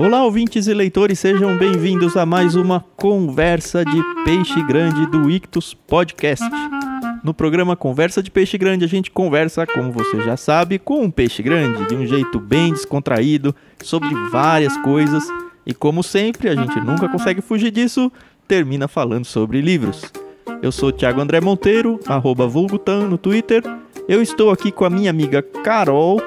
Olá, ouvintes e leitores, sejam bem-vindos a mais uma conversa de peixe grande do Ictus Podcast. No programa Conversa de Peixe Grande, a gente conversa, como você já sabe, com um peixe grande, de um jeito bem descontraído, sobre várias coisas. E como sempre, a gente nunca consegue fugir disso, termina falando sobre livros. Eu sou Thiago André Monteiro, arroba Vulgutan no Twitter. Eu estou aqui com a minha amiga Carol,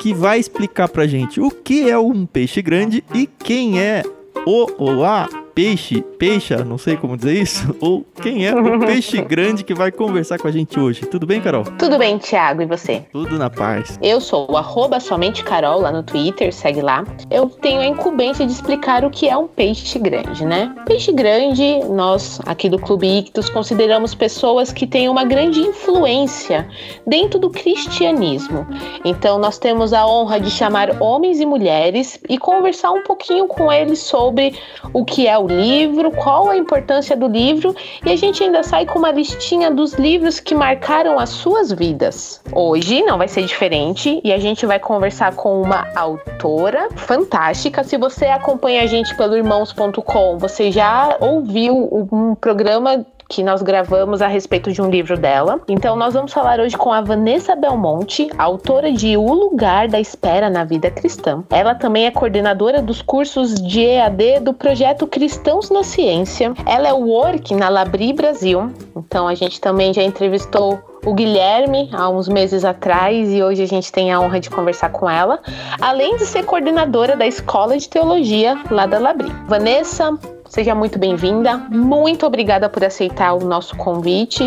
que vai explicar pra gente o que é um peixe grande e quem é o ou a peixe, peixa, não sei como dizer isso, ou quem é o peixe grande que vai conversar com a gente hoje. Tudo bem, Carol? Tudo bem, Thiago, e você? Tudo na paz. Eu sou o arroba somente Carol lá no Twitter, segue lá. Eu tenho a incumbência de explicar o que é um peixe grande, né? Peixe grande, nós aqui do Clube Ictus consideramos pessoas que têm uma grande influência dentro do cristianismo. Então nós temos a honra de chamar homens e mulheres e conversar um pouquinho com eles sobre o que é o livro, qual a importância do livro e a gente ainda sai com uma listinha dos livros que marcaram as suas vidas. Hoje não vai ser diferente e a gente vai conversar com uma autora fantástica. Se você acompanha a gente pelo irmãos.com, você já ouviu um programa que nós gravamos a respeito de um livro dela. Então, nós vamos falar hoje com a Vanessa Belmonte, autora de O Lugar da Espera na Vida Cristã. Ela também é coordenadora dos cursos de EAD do projeto Cristãos na Ciência. Ela é work na Labri Brasil. Então, a gente também já entrevistou o Guilherme há uns meses atrás e hoje a gente tem a honra de conversar com ela, além de ser coordenadora da Escola de Teologia lá da Labri. Vanessa, Seja muito bem-vinda. Muito obrigada por aceitar o nosso convite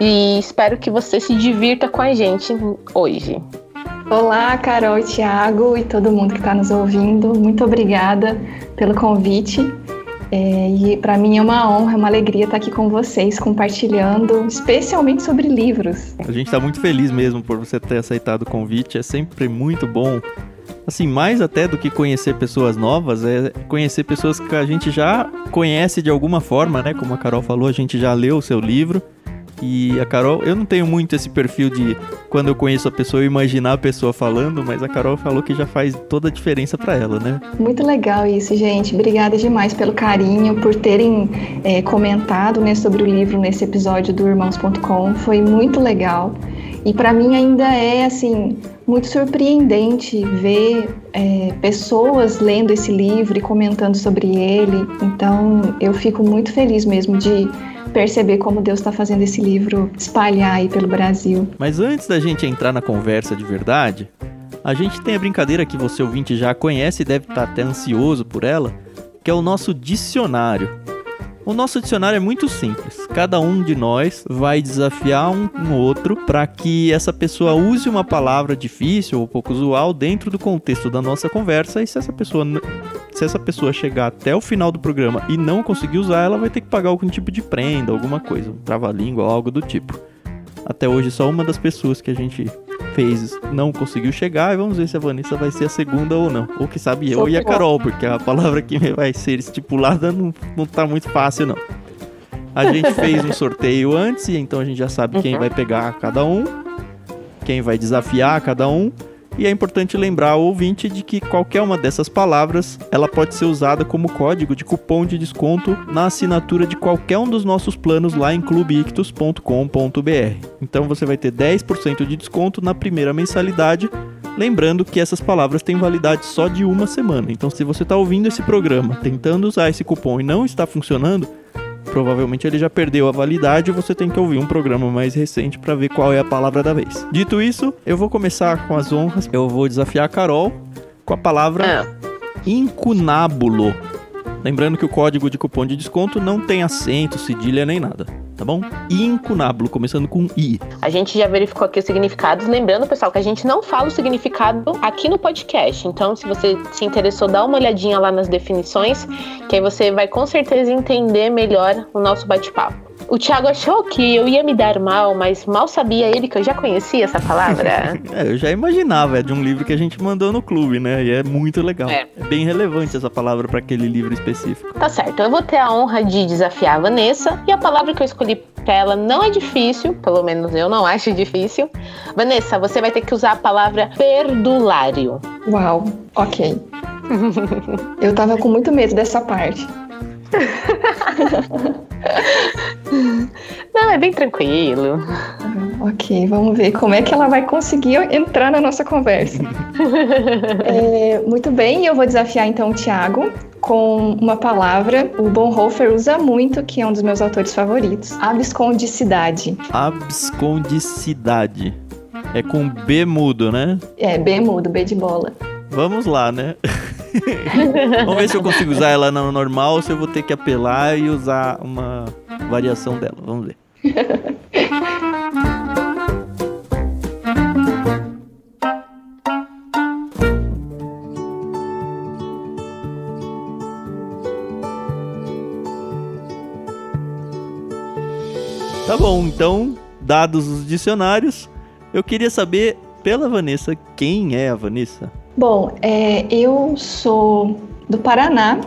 e espero que você se divirta com a gente hoje. Olá, Carol, Thiago e todo mundo que está nos ouvindo. Muito obrigada pelo convite. É, e para mim é uma honra, uma alegria estar aqui com vocês, compartilhando, especialmente sobre livros. A gente está muito feliz mesmo por você ter aceitado o convite. É sempre muito bom assim, mais até do que conhecer pessoas novas, é conhecer pessoas que a gente já conhece de alguma forma, né? Como a Carol falou, a gente já leu o seu livro. E a Carol, eu não tenho muito esse perfil de quando eu conheço a pessoa eu imaginar a pessoa falando, mas a Carol falou que já faz toda a diferença para ela, né? Muito legal isso, gente. Obrigada demais pelo carinho, por terem é, comentado né, sobre o livro nesse episódio do Irmãos.com. Foi muito legal. E para mim ainda é assim muito surpreendente ver é, pessoas lendo esse livro e comentando sobre ele. Então eu fico muito feliz mesmo de perceber como Deus está fazendo esse livro espalhar aí pelo Brasil. Mas antes da gente entrar na conversa de verdade, a gente tem a brincadeira que você ouvinte já conhece e deve estar até ansioso por ela, que é o nosso dicionário. O nosso dicionário é muito simples. Cada um de nós vai desafiar um, um outro para que essa pessoa use uma palavra difícil ou pouco usual dentro do contexto da nossa conversa. E se essa pessoa se essa pessoa chegar até o final do programa e não conseguir usar, ela vai ter que pagar algum tipo de prenda, alguma coisa, um trava-língua, algo do tipo. Até hoje só uma das pessoas que a gente fez não conseguiu chegar e vamos ver se a Vanessa vai ser a segunda ou não. Ou que sabe eu e a Carol, porque a palavra que vai ser estipulada não, não tá muito fácil não. A gente fez um sorteio antes, então a gente já sabe quem uhum. vai pegar cada um, quem vai desafiar cada um. E é importante lembrar ao ouvinte de que qualquer uma dessas palavras, ela pode ser usada como código de cupom de desconto na assinatura de qualquer um dos nossos planos lá em clubeictus.com.br. Então você vai ter 10% de desconto na primeira mensalidade Lembrando que essas palavras têm validade só de uma semana. Então, se você está ouvindo esse programa tentando usar esse cupom e não está funcionando, provavelmente ele já perdeu a validade e você tem que ouvir um programa mais recente para ver qual é a palavra da vez. Dito isso, eu vou começar com as honras. Eu vou desafiar a Carol com a palavra é. incunábulo. Lembrando que o código de cupom de desconto não tem acento, cedilha nem nada tá bom? Incunábulo, começando com I. A gente já verificou aqui os significados. Lembrando, pessoal, que a gente não fala o significado aqui no podcast. Então, se você se interessou, dá uma olhadinha lá nas definições, que aí você vai com certeza entender melhor o nosso bate-papo. O Thiago achou que eu ia me dar mal, mas mal sabia ele que eu já conhecia essa palavra. é, eu já imaginava, é de um livro que a gente mandou no clube, né? E é muito legal. É, é bem relevante essa palavra para aquele livro específico. Tá certo, eu vou ter a honra de desafiar a Vanessa, e a palavra que eu escolhi pra ela não é difícil, pelo menos eu não acho difícil. Vanessa, você vai ter que usar a palavra perdulário. Uau, ok. eu tava com muito medo dessa parte. Não, é bem tranquilo. Ok, vamos ver como é que ela vai conseguir entrar na nossa conversa. é, muito bem, eu vou desafiar então o Tiago com uma palavra. O Bonhoeffer usa muito, que é um dos meus autores favoritos: abscondicidade. Abscondicidade. É com B mudo, né? É, B mudo, B de bola. Vamos lá, né? Vamos ver se eu consigo usar ela no normal ou se eu vou ter que apelar e usar uma variação dela. Vamos ver. Tá bom, então, dados os dicionários, eu queria saber pela Vanessa quem é a Vanessa. Bom, é, eu sou do Paraná,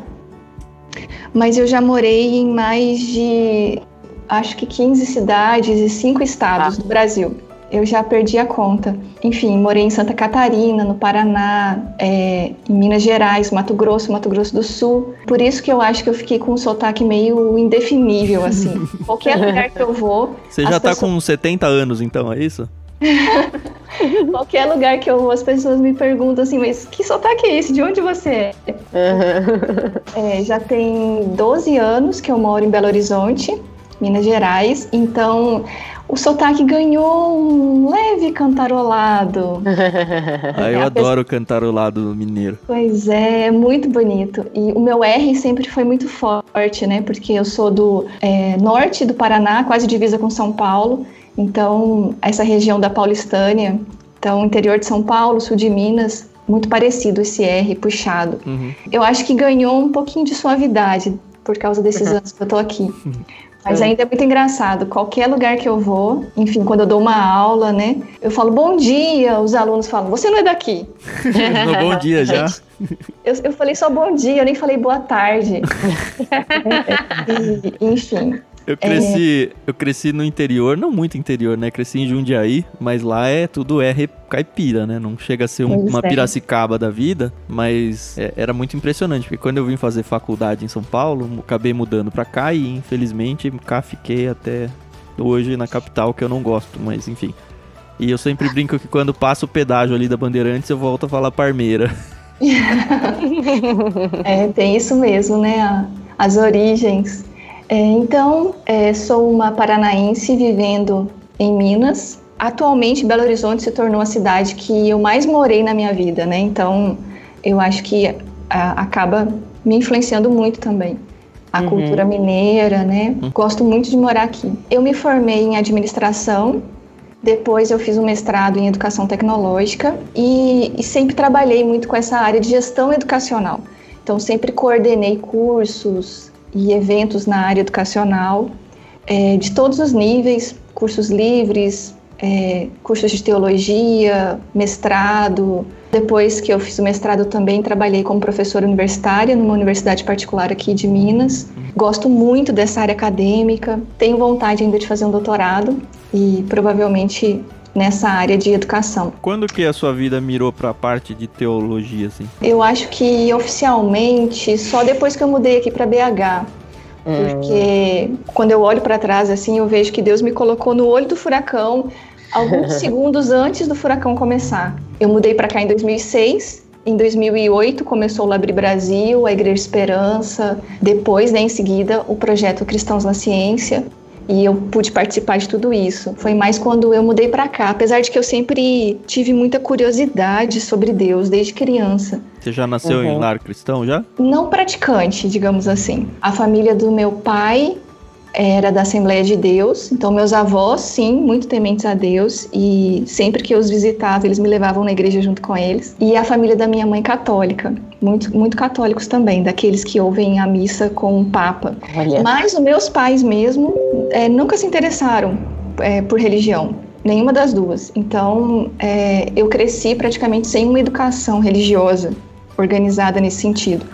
mas eu já morei em mais de acho que 15 cidades e 5 estados ah. do Brasil. Eu já perdi a conta. Enfim, morei em Santa Catarina, no Paraná, é, em Minas Gerais, Mato Grosso, Mato Grosso do Sul. Por isso que eu acho que eu fiquei com um sotaque meio indefinível, assim. Qualquer lugar que eu vou. Você já tá pessoas... com 70 anos, então, é isso? Qualquer lugar que eu vou, as pessoas me perguntam assim, mas que sotaque é esse? De onde você é? Uhum. é? Já tem 12 anos que eu moro em Belo Horizonte, Minas Gerais, então o sotaque ganhou um leve cantarolado. ah, eu adoro o cantarolado mineiro. Pois é, é muito bonito. E o meu R sempre foi muito forte, né? Porque eu sou do é, norte do Paraná, quase divisa com São Paulo. Então, essa região da Paulistânia, então, interior de São Paulo, sul de Minas, muito parecido esse R puxado. Uhum. Eu acho que ganhou um pouquinho de suavidade por causa desses anos que eu tô aqui. Mas é. ainda é muito engraçado. Qualquer lugar que eu vou, enfim, quando eu dou uma aula, né? Eu falo bom dia, os alunos falam, você não é daqui. no bom dia já. Eu, eu falei só bom dia, eu nem falei boa tarde. e, enfim. Eu cresci, é... eu cresci no interior, não muito interior, né? Cresci em Jundiaí, mas lá é tudo é caipira, né? Não chega a ser um, uma é. Piracicaba da vida, mas é, era muito impressionante, porque quando eu vim fazer faculdade em São Paulo, acabei mudando pra cá e infelizmente cá fiquei até hoje na capital, que eu não gosto, mas enfim. E eu sempre brinco que quando passo o pedágio ali da Bandeirantes, eu volto a falar Parmeira. é, tem isso mesmo, né? As origens. É, então, é, sou uma paranaense vivendo em Minas. Atualmente, Belo Horizonte se tornou a cidade que eu mais morei na minha vida, né? Então, eu acho que a, acaba me influenciando muito também. A uhum. cultura mineira, né? Uhum. Gosto muito de morar aqui. Eu me formei em administração, depois eu fiz um mestrado em educação tecnológica e, e sempre trabalhei muito com essa área de gestão educacional. Então, sempre coordenei cursos, e eventos na área educacional, é, de todos os níveis, cursos livres, é, cursos de teologia, mestrado. Depois que eu fiz o mestrado, também trabalhei como professora universitária numa universidade particular aqui de Minas. Gosto muito dessa área acadêmica, tenho vontade ainda de fazer um doutorado e provavelmente nessa área de educação. Quando que a sua vida mirou para a parte de teologia assim? Eu acho que oficialmente só depois que eu mudei aqui para BH. Porque hum. quando eu olho para trás assim, eu vejo que Deus me colocou no olho do furacão alguns segundos antes do furacão começar. Eu mudei para cá em 2006 em 2008 começou o Labri Brasil, a Igreja Esperança, depois, né, em seguida, o projeto Cristãos na Ciência e eu pude participar de tudo isso. Foi mais quando eu mudei para cá, apesar de que eu sempre tive muita curiosidade sobre Deus desde criança. Você já nasceu uhum. em lar cristão já? Não praticante, digamos assim. A família do meu pai era da Assembleia de Deus, então meus avós, sim, muito tementes a Deus, e sempre que eu os visitava, eles me levavam na igreja junto com eles. E a família da minha mãe católica, muito, muito católicos também, daqueles que ouvem a missa com o Papa. Olha. Mas os meus pais mesmo é, nunca se interessaram é, por religião. Nenhuma das duas. Então, é, eu cresci praticamente sem uma educação religiosa organizada nesse sentido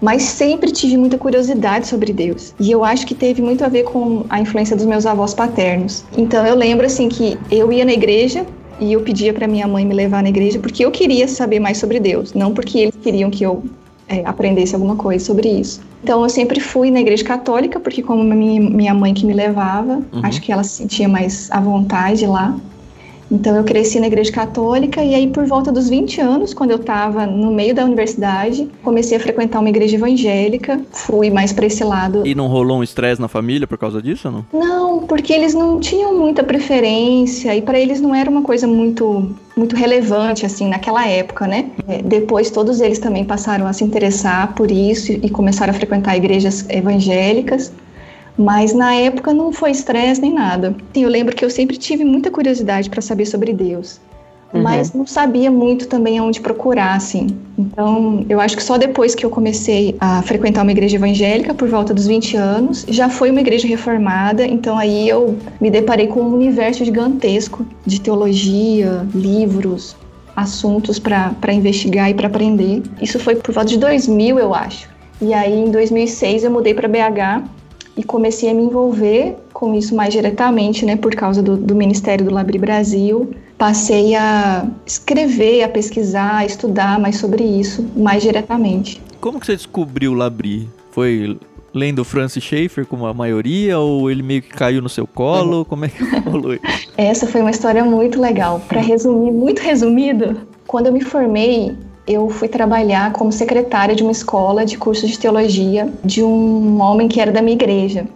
mas sempre tive muita curiosidade sobre Deus. E eu acho que teve muito a ver com a influência dos meus avós paternos. Então eu lembro assim que eu ia na igreja e eu pedia para minha mãe me levar na igreja porque eu queria saber mais sobre Deus, não porque eles queriam que eu é, aprendesse alguma coisa sobre isso. Então eu sempre fui na igreja católica porque como minha, minha mãe que me levava, uhum. acho que ela se sentia mais à vontade lá. Então eu cresci na igreja católica e aí por volta dos 20 anos, quando eu estava no meio da universidade, comecei a frequentar uma igreja evangélica, fui mais para esse lado. E não rolou um estresse na família por causa disso, não? Não, porque eles não tinham muita preferência e para eles não era uma coisa muito muito relevante assim naquela época, né? É, depois todos eles também passaram a se interessar por isso e começaram a frequentar igrejas evangélicas. Mas na época não foi estresse nem nada. Eu lembro que eu sempre tive muita curiosidade para saber sobre Deus. Uhum. Mas não sabia muito também aonde procurar, assim. Então, eu acho que só depois que eu comecei a frequentar uma igreja evangélica, por volta dos 20 anos, já foi uma igreja reformada, então aí eu me deparei com um universo gigantesco de teologia, livros, assuntos para investigar e para aprender. Isso foi por volta de 2000, eu acho. E aí, em 2006, eu mudei para BH e comecei a me envolver com isso mais diretamente, né, por causa do, do Ministério do Labri Brasil. Passei a escrever, a pesquisar, a estudar mais sobre isso mais diretamente. Como que você descobriu o Labri? Foi lendo Francis Schaeffer como a maioria ou ele meio que caiu no seu colo? Como é que rolou? Essa foi uma história muito legal. Para resumir, muito resumido, quando eu me formei, eu fui trabalhar como secretária de uma escola de cursos de teologia de um homem que era da minha igreja.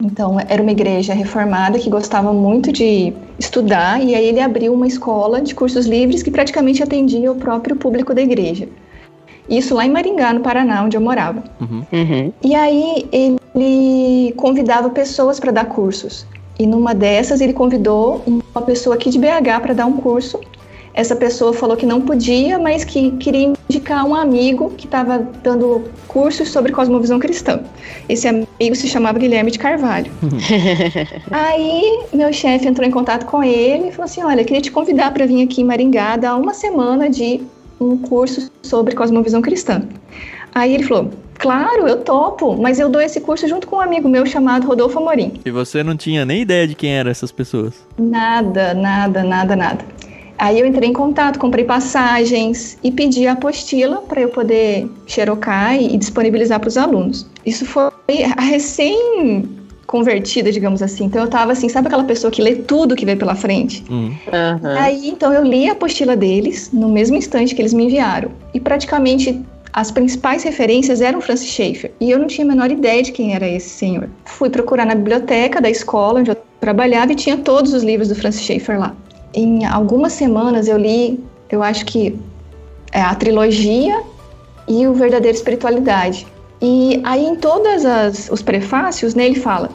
Então, era uma igreja reformada que gostava muito de estudar, e aí ele abriu uma escola de cursos livres que praticamente atendia o próprio público da igreja. Isso lá em Maringá, no Paraná, onde eu morava. Uhum. Uhum. E aí ele convidava pessoas para dar cursos. E numa dessas ele convidou uma pessoa aqui de BH para dar um curso essa pessoa falou que não podia, mas que queria indicar um amigo que estava dando cursos sobre cosmovisão cristã. Esse amigo se chamava Guilherme de Carvalho. Aí meu chefe entrou em contato com ele e falou assim: Olha, eu queria te convidar para vir aqui em Maringá dar uma semana de um curso sobre cosmovisão cristã. Aí ele falou: Claro, eu topo, mas eu dou esse curso junto com um amigo meu chamado Rodolfo Amorim. E você não tinha nem ideia de quem eram essas pessoas? Nada, nada, nada, nada. Aí eu entrei em contato, comprei passagens e pedi a apostila para eu poder xerocar e, disponibilizar para os alunos. Isso foi a recém convertida, digamos assim. Então eu tava assim, sabe aquela pessoa que lê tudo que vê pela frente? Uhum. Aí então eu li a apostila deles no mesmo instante que eles me enviaram. E praticamente as principais referências eram Francis Schaeffer. E eu não tinha a menor ideia de quem era esse senhor. Fui procurar na biblioteca da escola onde eu trabalhava e tinha todos os livros do Francis Schaeffer lá em algumas semanas eu li, eu acho que é a trilogia e o Verdadeira Espiritualidade. E aí em todos os prefácios, né, ele fala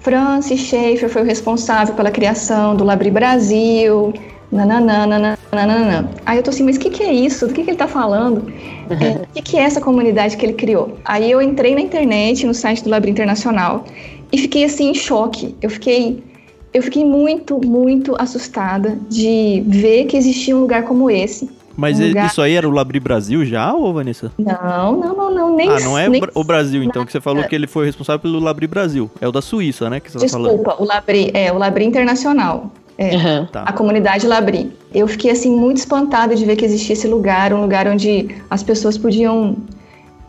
Francis Schaeffer foi o responsável pela criação do Labri Brasil, nananana, nananana. Aí eu tô assim, mas o que, que é isso? Do que, que ele tá falando? É, o que, que é essa comunidade que ele criou? Aí eu entrei na internet, no site do Labri Internacional, e fiquei assim em choque. Eu fiquei eu fiquei muito, muito assustada de ver que existia um lugar como esse. Mas um lugar... isso aí era o Labri Brasil já, ou Vanessa? Não, não, não, não, nem Ah, não é nem... o Brasil, então, que você falou que ele foi responsável pelo Labri Brasil. É o da Suíça, né, que você Desculpa, tá falando. Desculpa, o Labri, é, o Labri Internacional. É, uhum. a comunidade Labri. Eu fiquei, assim, muito espantada de ver que existia esse lugar, um lugar onde as pessoas podiam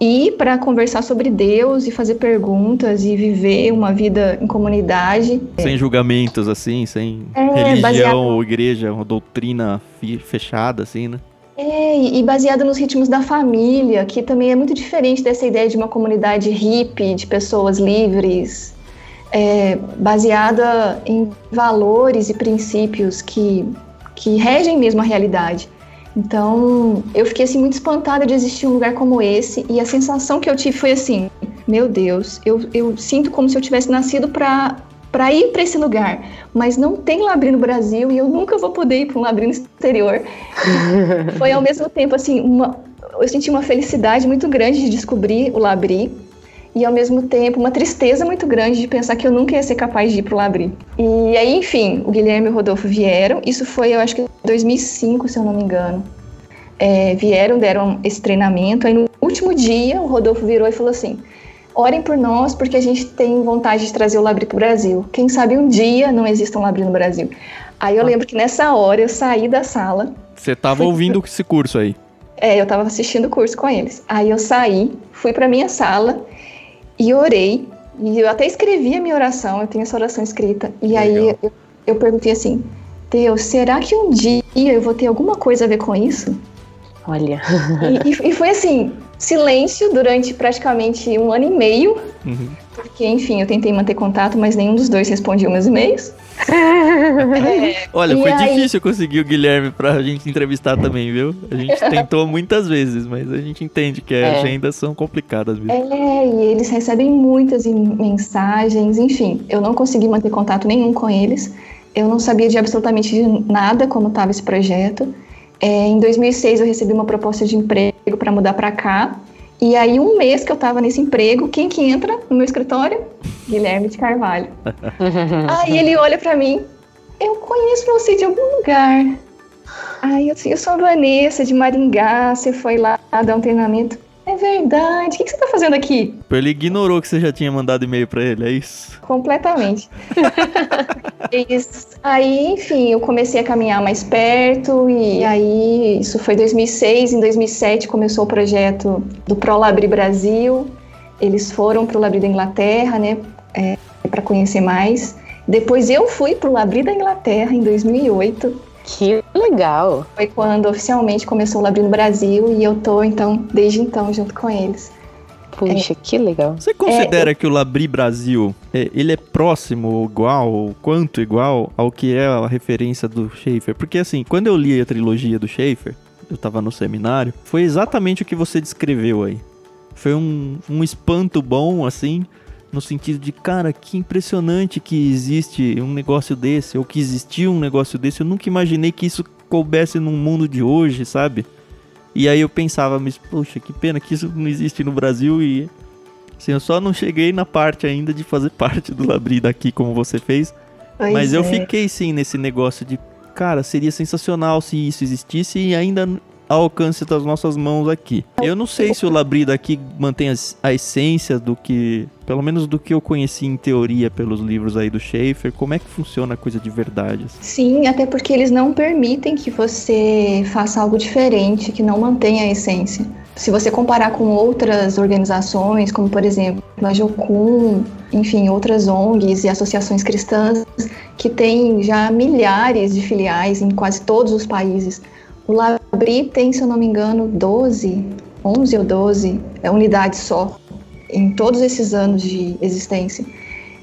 ir para conversar sobre Deus e fazer perguntas e viver uma vida em comunidade. Sem julgamentos, assim, sem é, religião baseado... ou igreja, uma doutrina fechada, assim, né? É, e baseado nos ritmos da família, que também é muito diferente dessa ideia de uma comunidade hippie, de pessoas livres, é, baseada em valores e princípios que, que regem mesmo a realidade. Então, eu fiquei assim muito espantada de existir um lugar como esse e a sensação que eu tive foi assim: meu Deus, eu, eu sinto como se eu tivesse nascido para para ir para esse lugar, mas não tem Labri no Brasil e eu nunca vou poder ir para um Labri no exterior. Foi ao mesmo tempo assim, uma, eu senti uma felicidade muito grande de descobrir o Labri e ao mesmo tempo uma tristeza muito grande de pensar que eu nunca ia ser capaz de ir para o Labri. E aí, enfim, o Guilherme e o Rodolfo vieram. Isso foi, eu acho que 2005, se eu não me engano. É, vieram, deram esse treinamento. Aí no último dia, o Rodolfo virou e falou assim: orem por nós, porque a gente tem vontade de trazer o Labri para o Brasil. Quem sabe um dia não exista um Labri no Brasil. Aí eu lembro que nessa hora eu saí da sala. Você estava ouvindo esse curso aí? É, eu estava assistindo o curso com eles. Aí eu saí, fui para minha sala e orei. E eu até escrevi a minha oração, eu tenho essa oração escrita. E Legal. aí eu, eu perguntei assim: Deus, será que um dia eu vou ter alguma coisa a ver com isso? Olha. E, e foi assim: silêncio durante praticamente um ano e meio. Uhum. Porque, enfim, eu tentei manter contato, mas nenhum dos dois respondia meus e-mails. é, Olha, foi aí... difícil conseguir o Guilherme pra gente entrevistar também, viu? A gente tentou muitas vezes, mas a gente entende que as é. agendas são complicadas mesmo. É, e eles recebem muitas mensagens, enfim, eu não consegui manter contato nenhum com eles. Eu não sabia de absolutamente nada como estava esse projeto. É, em 2006 eu recebi uma proposta de emprego para mudar para cá. E aí um mês que eu estava nesse emprego, quem que entra no meu escritório? Guilherme de Carvalho. aí ele olha para mim, eu conheço você de algum lugar. Aí eu, eu sou a Vanessa de Maringá, você foi lá dar um treinamento. Verdade. O que, você tá fazendo aqui? Ele ignorou que você já tinha mandado e-mail para ele, é isso? Completamente. isso. Aí, enfim, eu comecei a caminhar mais perto e aí isso foi 2006. Em 2007 começou o projeto do ProLabri Brasil. Eles foram para o Labri da Inglaterra, né, é, para conhecer mais. Depois eu fui para o Labri da Inglaterra em 2008 que legal! Foi quando oficialmente começou o Labri no Brasil e eu tô, então, desde então, junto com eles. Puxa, é. que legal. Você considera é, que o Labri Brasil, é, ele é próximo, igual, quanto igual ao que é a referência do Schaefer? Porque assim, quando eu li a trilogia do Schaefer, eu tava no seminário, foi exatamente o que você descreveu aí. Foi um, um espanto bom, assim, no sentido de, cara, que impressionante que existe um negócio desse, ou que existia um negócio desse. Eu nunca imaginei que isso coubesse no mundo de hoje, sabe? E aí eu pensava, mas poxa, que pena que isso não existe no Brasil e assim, eu só não cheguei na parte ainda de fazer parte do Labri daqui como você fez. Pois mas é. eu fiquei sim nesse negócio de, cara, seria sensacional se isso existisse e ainda ao alcance das nossas mãos aqui. Eu não sei se o Labri daqui mantém a essência do que, pelo menos do que eu conheci em teoria pelos livros aí do Schaefer, como é que funciona a coisa de verdade? Sim, até porque eles não permitem que você faça algo diferente, que não mantenha a essência. Se você comparar com outras organizações, como por exemplo a Jocum, enfim, outras ONGs e associações cristãs que têm já milhares de filiais em quase todos os países, o Labri tem, se eu não me engano, 12, 11 ou 12 é, unidades só em todos esses anos de existência.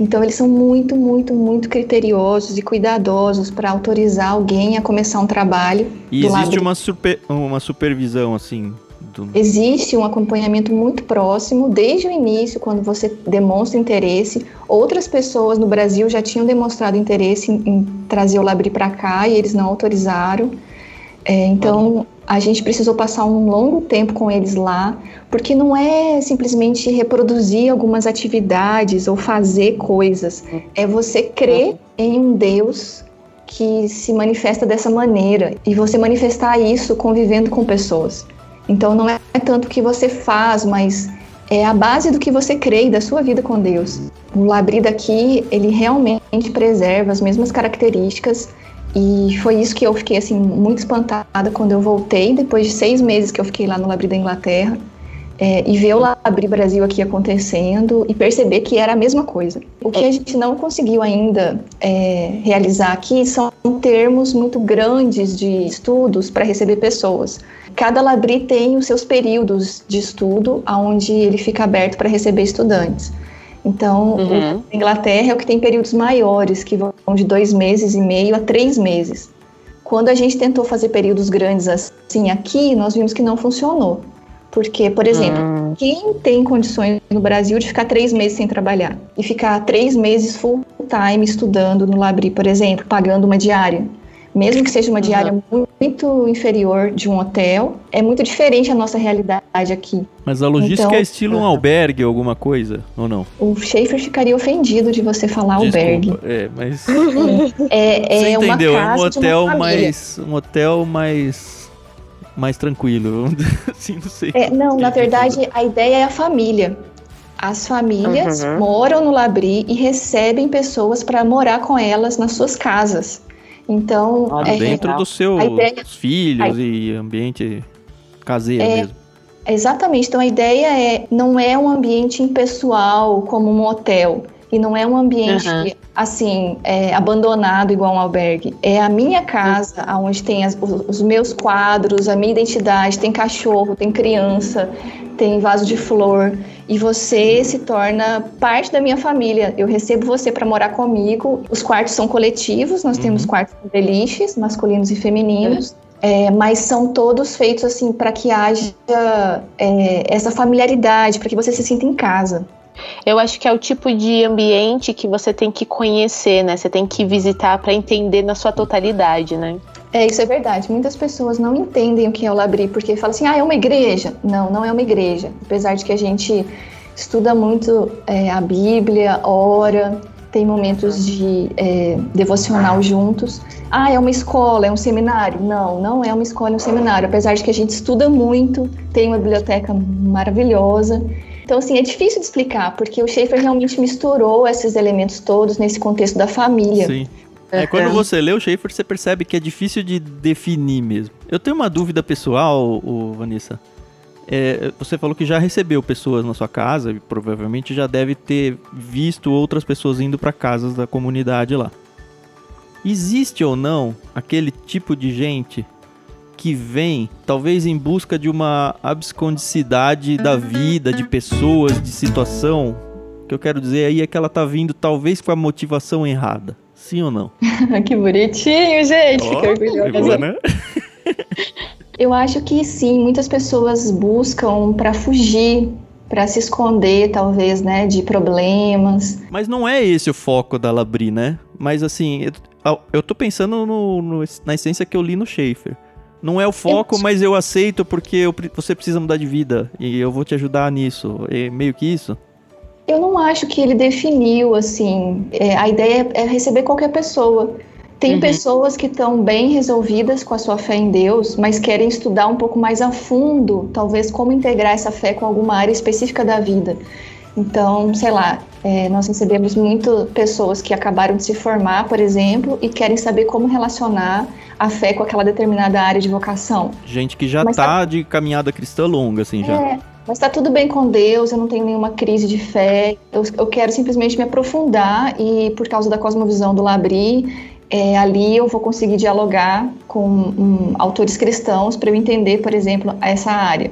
Então, eles são muito, muito, muito criteriosos e cuidadosos para autorizar alguém a começar um trabalho. E existe uma, super, uma supervisão, assim? Do... Existe um acompanhamento muito próximo, desde o início, quando você demonstra interesse. Outras pessoas no Brasil já tinham demonstrado interesse em, em trazer o Labri para cá e eles não autorizaram. É, então, a gente precisou passar um longo tempo com eles lá, porque não é simplesmente reproduzir algumas atividades ou fazer coisas, é você crer em um Deus que se manifesta dessa maneira e você manifestar isso convivendo com pessoas. Então, não é tanto o que você faz, mas é a base do que você crê e da sua vida com Deus. O Labrida aqui, ele realmente preserva as mesmas características e foi isso que eu fiquei assim muito espantada quando eu voltei, depois de seis meses que eu fiquei lá no Labri da Inglaterra, é, e ver o Labri Brasil aqui acontecendo e perceber que era a mesma coisa. O que a gente não conseguiu ainda é, realizar aqui são termos muito grandes de estudos para receber pessoas. Cada Labri tem os seus períodos de estudo, onde ele fica aberto para receber estudantes. Então, uhum. a Inglaterra é o que tem períodos maiores, que vão de dois meses e meio a três meses. Quando a gente tentou fazer períodos grandes assim aqui, nós vimos que não funcionou. Porque, por exemplo, hum. quem tem condições no Brasil de ficar três meses sem trabalhar e ficar três meses full time estudando no Labri, por exemplo, pagando uma diária, mesmo que seja uma diária uhum. muito inferior de um hotel, é muito diferente a nossa realidade aqui. Mas a logística então, é estilo um albergue ou alguma coisa, ou não? O Schaefer ficaria ofendido de você falar Desculpa, albergue. É, mas. é, é, você entendeu? é um hotel mais. Um hotel mais. Mais tranquilo, assim, não sei. É, não, na verdade, a ideia é a família. As famílias uhum. moram no Labri e recebem pessoas para morar com elas nas suas casas. Então, é dentro dos seus ideia, filhos a, e ambiente caseiro é, mesmo. Exatamente. Então a ideia é não é um ambiente impessoal como um hotel e não é um ambiente uhum. assim é, abandonado igual um albergue. É a minha casa, onde tem as, os, os meus quadros, a minha identidade. Tem cachorro, tem criança, tem vaso de flor e você se torna parte da minha família. Eu recebo você para morar comigo. Os quartos são coletivos, nós uhum. temos quartos com beliches, masculinos e femininos. É, mas são todos feitos assim para que haja é, essa familiaridade, para que você se sinta em casa. Eu acho que é o tipo de ambiente que você tem que conhecer, né? Você tem que visitar para entender na sua totalidade, né? É, isso é verdade. Muitas pessoas não entendem o que é o Labri, porque falam assim, ah, é uma igreja. Não, não é uma igreja. Apesar de que a gente estuda muito é, a Bíblia, ora, tem momentos de é, devocional juntos. Ah, é uma escola, é um seminário? Não, não é uma escola, é um seminário. Apesar de que a gente estuda muito, tem uma biblioteca maravilhosa. Então, assim, é difícil de explicar, porque o Schaefer realmente misturou esses elementos todos nesse contexto da família. Sim. É, quando você lê o Schaefer, você percebe que é difícil de definir mesmo. Eu tenho uma dúvida pessoal, o Vanessa. É, você falou que já recebeu pessoas na sua casa e provavelmente já deve ter visto outras pessoas indo para casas da comunidade lá. Existe ou não aquele tipo de gente que vem, talvez em busca de uma abscondicidade da vida, de pessoas, de situação? O que eu quero dizer aí é que ela tá vindo talvez com a motivação errada. Sim ou não? que bonitinho, gente. Oh, que orgulhosa. Né? Eu acho que sim, muitas pessoas buscam para fugir, para se esconder, talvez, né, de problemas. Mas não é esse o foco da Labri, né? Mas assim, eu, eu tô pensando no, no, na essência que eu li no Schaefer. Não é o foco, eu... mas eu aceito porque eu, você precisa mudar de vida e eu vou te ajudar nisso. É meio que isso. Eu não acho que ele definiu, assim, é, a ideia é receber qualquer pessoa. Tem uhum. pessoas que estão bem resolvidas com a sua fé em Deus, mas querem estudar um pouco mais a fundo, talvez como integrar essa fé com alguma área específica da vida. Então, sei lá, é, nós recebemos muito pessoas que acabaram de se formar, por exemplo, e querem saber como relacionar a fé com aquela determinada área de vocação. Gente que já está tá de caminhada cristã longa, assim, já. É, mas está tudo bem com Deus, eu não tenho nenhuma crise de fé, eu, eu quero simplesmente me aprofundar e, por causa da cosmovisão do Labri, é, ali eu vou conseguir dialogar com um, autores cristãos para eu entender, por exemplo, essa área.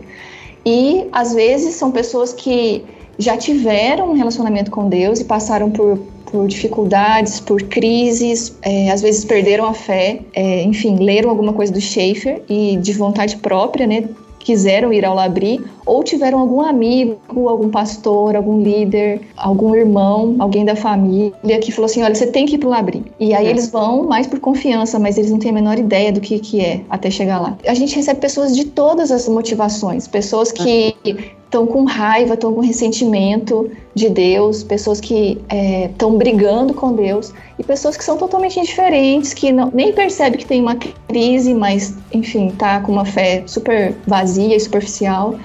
E, às vezes, são pessoas que já tiveram um relacionamento com Deus e passaram por, por dificuldades, por crises, é, às vezes perderam a fé, é, enfim, leram alguma coisa do Schaefer e de vontade própria, né, quiseram ir ao Labri ou tiveram algum amigo, algum pastor, algum líder, algum irmão, alguém da família que falou assim: olha, você tem que ir para o Labri. E aí é. eles vão mais por confiança, mas eles não têm a menor ideia do que, que é até chegar lá. A gente recebe pessoas de todas as motivações, pessoas que estão com raiva, estão com ressentimento de Deus, pessoas que estão é, brigando com Deus e pessoas que são totalmente indiferentes, que não, nem percebe que tem uma crise, mas enfim, tá com uma fé super vazia e superficial.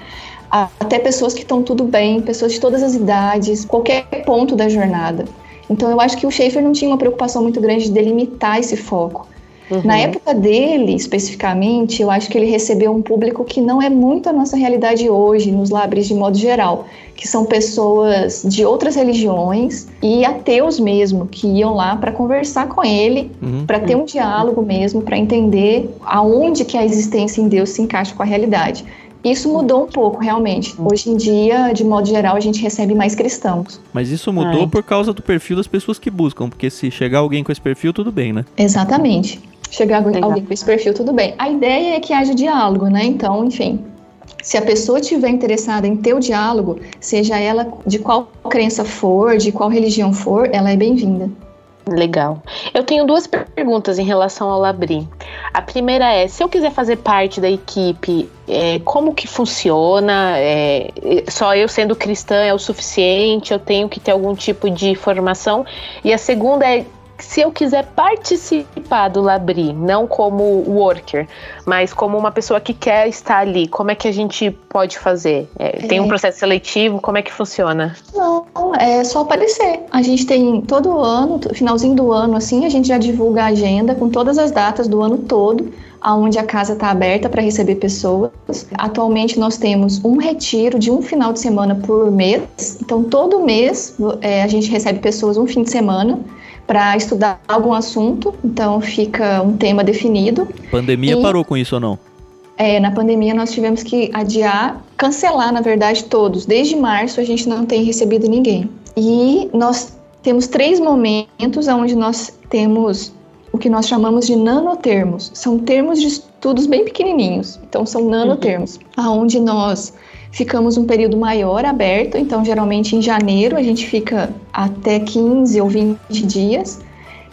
Até pessoas que estão tudo bem, pessoas de todas as idades, qualquer ponto da jornada. Então eu acho que o Schaefer não tinha uma preocupação muito grande de delimitar esse foco. Uhum. Na época dele, especificamente, eu acho que ele recebeu um público que não é muito a nossa realidade hoje, nos labres de modo geral, que são pessoas de outras religiões e ateus mesmo, que iam lá para conversar com ele, uhum. para ter um diálogo mesmo, para entender aonde que a existência em Deus se encaixa com a realidade. Isso mudou um pouco, realmente. Hoje em dia, de modo geral, a gente recebe mais cristãos. Mas isso mudou por causa do perfil das pessoas que buscam, porque se chegar alguém com esse perfil, tudo bem, né? Exatamente chegar alguém com esse perfil, tudo bem. A ideia é que haja diálogo, né? Então, enfim. Se a pessoa estiver interessada em ter o diálogo, seja ela de qual crença for, de qual religião for, ela é bem-vinda. Legal. Eu tenho duas perguntas em relação ao Labri. A primeira é, se eu quiser fazer parte da equipe, é, como que funciona? É, só eu sendo cristã é o suficiente? Eu tenho que ter algum tipo de formação? E a segunda é, se eu quiser participar do Labri, não como worker, mas como uma pessoa que quer estar ali, como é que a gente pode fazer? É, tem um é. processo seletivo? Como é que funciona? Não, é só aparecer. A gente tem todo ano, finalzinho do ano, assim, a gente já divulga a agenda com todas as datas do ano todo aonde a casa está aberta para receber pessoas. Atualmente nós temos um retiro de um final de semana por mês. Então todo mês é, a gente recebe pessoas um fim de semana para estudar algum assunto, então fica um tema definido. Pandemia e, parou com isso ou não? É, na pandemia nós tivemos que adiar, cancelar, na verdade, todos. Desde março a gente não tem recebido ninguém. E nós temos três momentos onde nós temos o que nós chamamos de nanotermos. São termos de estudos bem pequenininhos, então são nanotermos, uhum. aonde nós ficamos um período maior aberto, então geralmente em janeiro a gente fica até 15 ou 20 dias,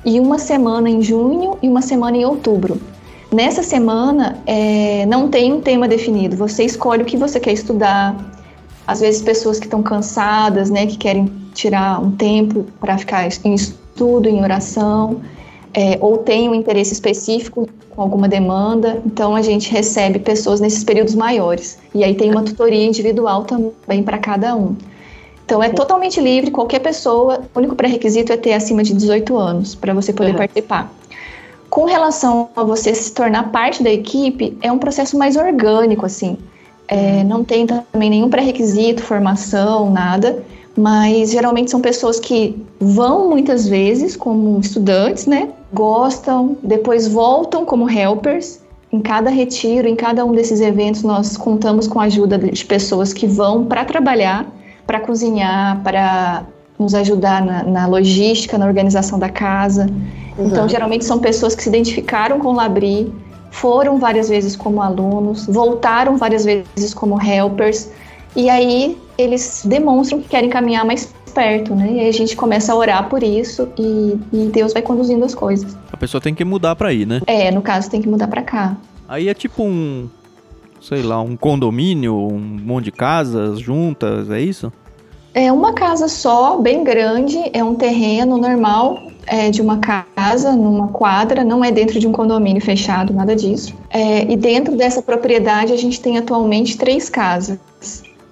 e uma semana em junho e uma semana em outubro. Nessa semana é, não tem um tema definido, você escolhe o que você quer estudar. Às vezes pessoas que estão cansadas, né, que querem tirar um tempo para ficar em estudo, em oração é, ou tem um interesse específico com alguma demanda, então a gente recebe pessoas nesses períodos maiores. E aí tem uma tutoria individual também para cada um. Então é totalmente livre, qualquer pessoa, o único pré-requisito é ter acima de 18 anos para você poder uhum. participar. Com relação a você se tornar parte da equipe, é um processo mais orgânico, assim. É, não tem também nenhum pré-requisito, formação, nada mas geralmente são pessoas que vão muitas vezes como estudantes, né? Gostam, depois voltam como helpers. Em cada retiro, em cada um desses eventos, nós contamos com a ajuda de pessoas que vão para trabalhar, para cozinhar, para nos ajudar na, na, logística, na organização da casa. Uhum. Então, geralmente são pessoas que se identificaram com o Labri, foram várias vezes como alunos, voltaram várias vezes como helpers, e aí eles demonstram que querem caminhar mais perto, né? E aí a gente começa a orar por isso e, e Deus vai conduzindo as coisas. A pessoa tem que mudar para ir, né? É, no caso tem que mudar para cá. Aí é tipo um, sei lá, um condomínio, um monte de casas juntas, é isso? É uma casa só, bem grande, é um terreno normal é, de uma casa, numa quadra, não é dentro de um condomínio fechado, nada disso. É, e dentro dessa propriedade a gente tem atualmente três casas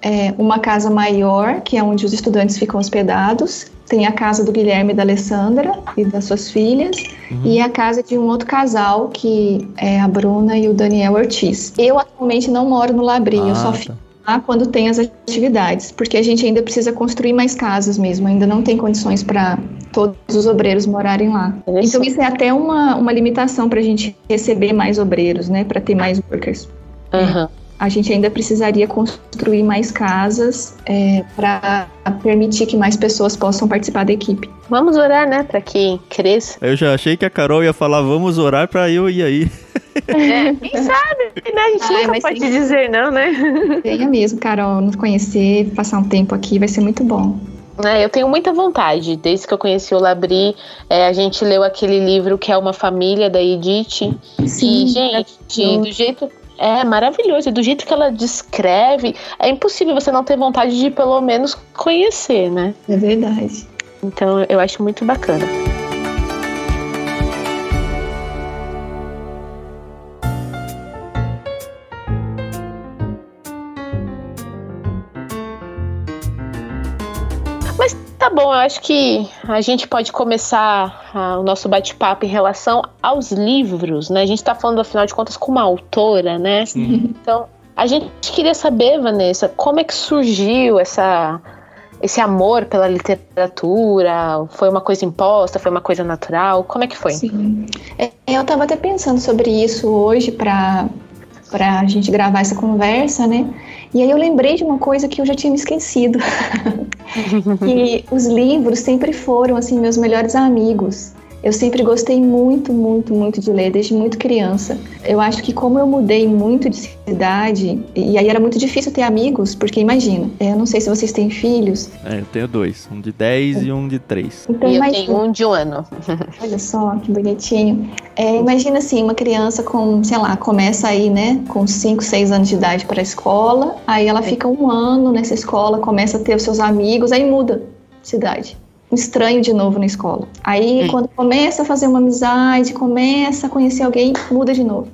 é, uma casa maior, que é onde os estudantes ficam hospedados. Tem a casa do Guilherme e da Alessandra e das suas filhas. Uhum. E a casa de um outro casal, que é a Bruna e o Daniel Ortiz. Eu atualmente não moro no Labri, ah, eu só tá. fico lá quando tem as atividades, porque a gente ainda precisa construir mais casas mesmo, ainda não tem condições para todos os obreiros morarem lá. Então isso é até uma, uma limitação para a gente receber mais obreiros, né, para ter mais workers. Uhum a gente ainda precisaria construir mais casas é, para permitir que mais pessoas possam participar da equipe. Vamos orar, né, para que cresça. Eu já achei que a Carol ia falar vamos orar para eu ir aí. É, quem sabe, né? A gente Ai, nunca pode dizer não, né? Venha mesmo, Carol, nos conhecer, passar um tempo aqui, vai ser muito bom. É, eu tenho muita vontade. Desde que eu conheci o Labri, é, a gente leu aquele livro que é Uma Família, da Edith. Sim, e, gente, é do jeito é maravilhoso. E do jeito que ela descreve, é impossível você não ter vontade de pelo menos conhecer, né? É verdade. Então eu acho muito bacana. Tá bom, eu acho que a gente pode começar ah, o nosso bate-papo em relação aos livros, né? A gente tá falando, afinal de contas, com uma autora, né? Sim. Então, a gente queria saber, Vanessa, como é que surgiu essa, esse amor pela literatura? Foi uma coisa imposta? Foi uma coisa natural? Como é que foi? Sim. É, eu estava até pensando sobre isso hoje para a gente gravar essa conversa, né? E aí eu lembrei de uma coisa que eu já tinha me esquecido. que os livros sempre foram assim meus melhores amigos. Eu sempre gostei muito, muito, muito de ler, desde muito criança. Eu acho que como eu mudei muito de cidade, e aí era muito difícil ter amigos, porque imagina, eu não sei se vocês têm filhos. É, eu tenho dois, um de 10 e um de 3. Então, e eu imagina, tenho um de um ano. olha só, que bonitinho. É, imagina assim, uma criança com, sei lá, começa aí, né, com 5, 6 anos de idade para a escola, aí ela fica um ano nessa escola, começa a ter os seus amigos, aí muda de cidade estranho de novo na escola. Aí, hum. quando começa a fazer uma amizade, começa a conhecer alguém, muda de novo.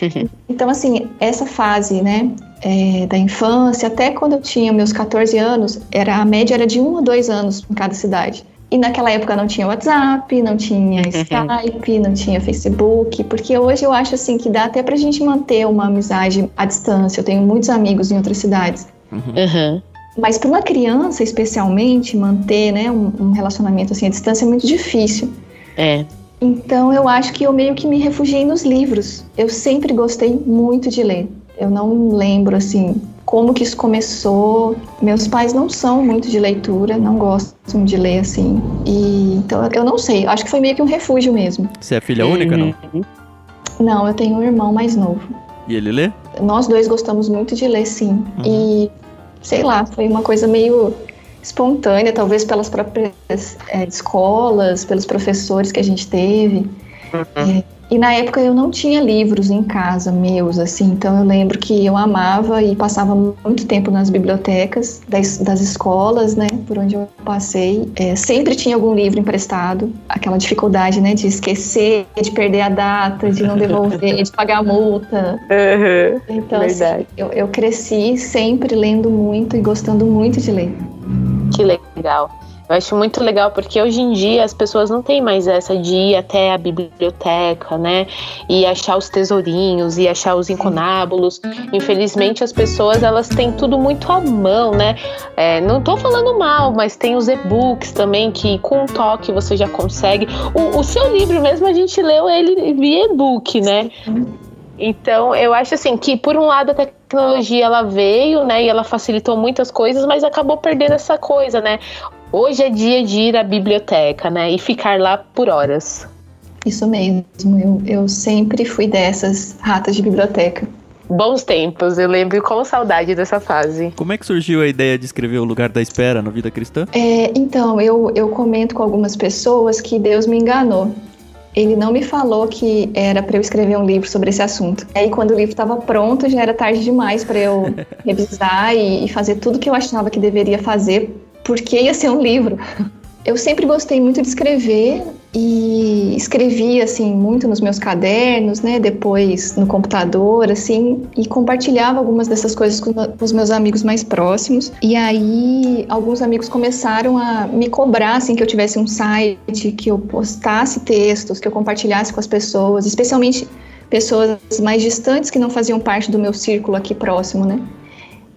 então, assim, essa fase, né, é, da infância, até quando eu tinha meus 14 anos, era, a média era de um ou dois anos em cada cidade. E naquela época não tinha WhatsApp, não tinha Skype, não tinha Facebook, porque hoje eu acho assim que dá até pra gente manter uma amizade à distância. Eu tenho muitos amigos em outras cidades. Uhum. Mas para uma criança, especialmente, manter né, um, um, relacionamento assim à distância é muito difícil. É. Então eu acho que eu meio que me refugiei nos livros. Eu sempre gostei muito de ler. Eu não lembro assim como que isso começou. Meus pais não são muito de leitura, não gostam de ler assim. E então eu não sei. Acho que foi meio que um refúgio mesmo. Você é filha única, não? Não, eu tenho um irmão mais novo. E ele lê? Nós dois gostamos muito de ler, sim. Uhum. E sei lá, foi uma coisa meio espontânea, talvez pelas próprias é, escolas, pelos professores que a gente teve. Uhum. E na época eu não tinha livros em casa meus, assim, então eu lembro que eu amava e passava muito tempo nas bibliotecas das, das escolas, né, por onde eu passei. É, sempre tinha algum livro emprestado, aquela dificuldade, né, de esquecer, de perder a data, de não devolver, de pagar a multa. Uhum, então, assim, eu, eu cresci sempre lendo muito e gostando muito de ler. Que legal. Eu acho muito legal porque hoje em dia as pessoas não têm mais essa de ir até a biblioteca, né? E achar os tesourinhos e achar os inconábulos. Infelizmente as pessoas elas têm tudo muito à mão, né? É, não tô falando mal, mas tem os e-books também que com um toque você já consegue. O, o seu livro mesmo a gente leu ele via e-book, né? Então, eu acho assim que por um lado a tecnologia ela veio, né, e ela facilitou muitas coisas, mas acabou perdendo essa coisa, né? Hoje é dia de ir à biblioteca, né? E ficar lá por horas. Isso mesmo, eu, eu sempre fui dessas ratas de biblioteca. Bons tempos, eu lembro com saudade dessa fase. Como é que surgiu a ideia de escrever O Lugar da Espera na Vida Cristã? É, então, eu, eu comento com algumas pessoas que Deus me enganou. Ele não me falou que era para eu escrever um livro sobre esse assunto. Aí, quando o livro estava pronto, já era tarde demais para eu revisar e, e fazer tudo que eu achava que deveria fazer porque ia ser um livro. Eu sempre gostei muito de escrever e escrevia assim muito nos meus cadernos, né, depois no computador, assim, e compartilhava algumas dessas coisas com, os meus amigos mais próximos. E aí alguns amigos começaram a me cobrar assim que eu tivesse um site, que eu postasse textos, que eu compartilhasse com as pessoas, especialmente pessoas mais distantes que não faziam parte do meu círculo aqui próximo, né?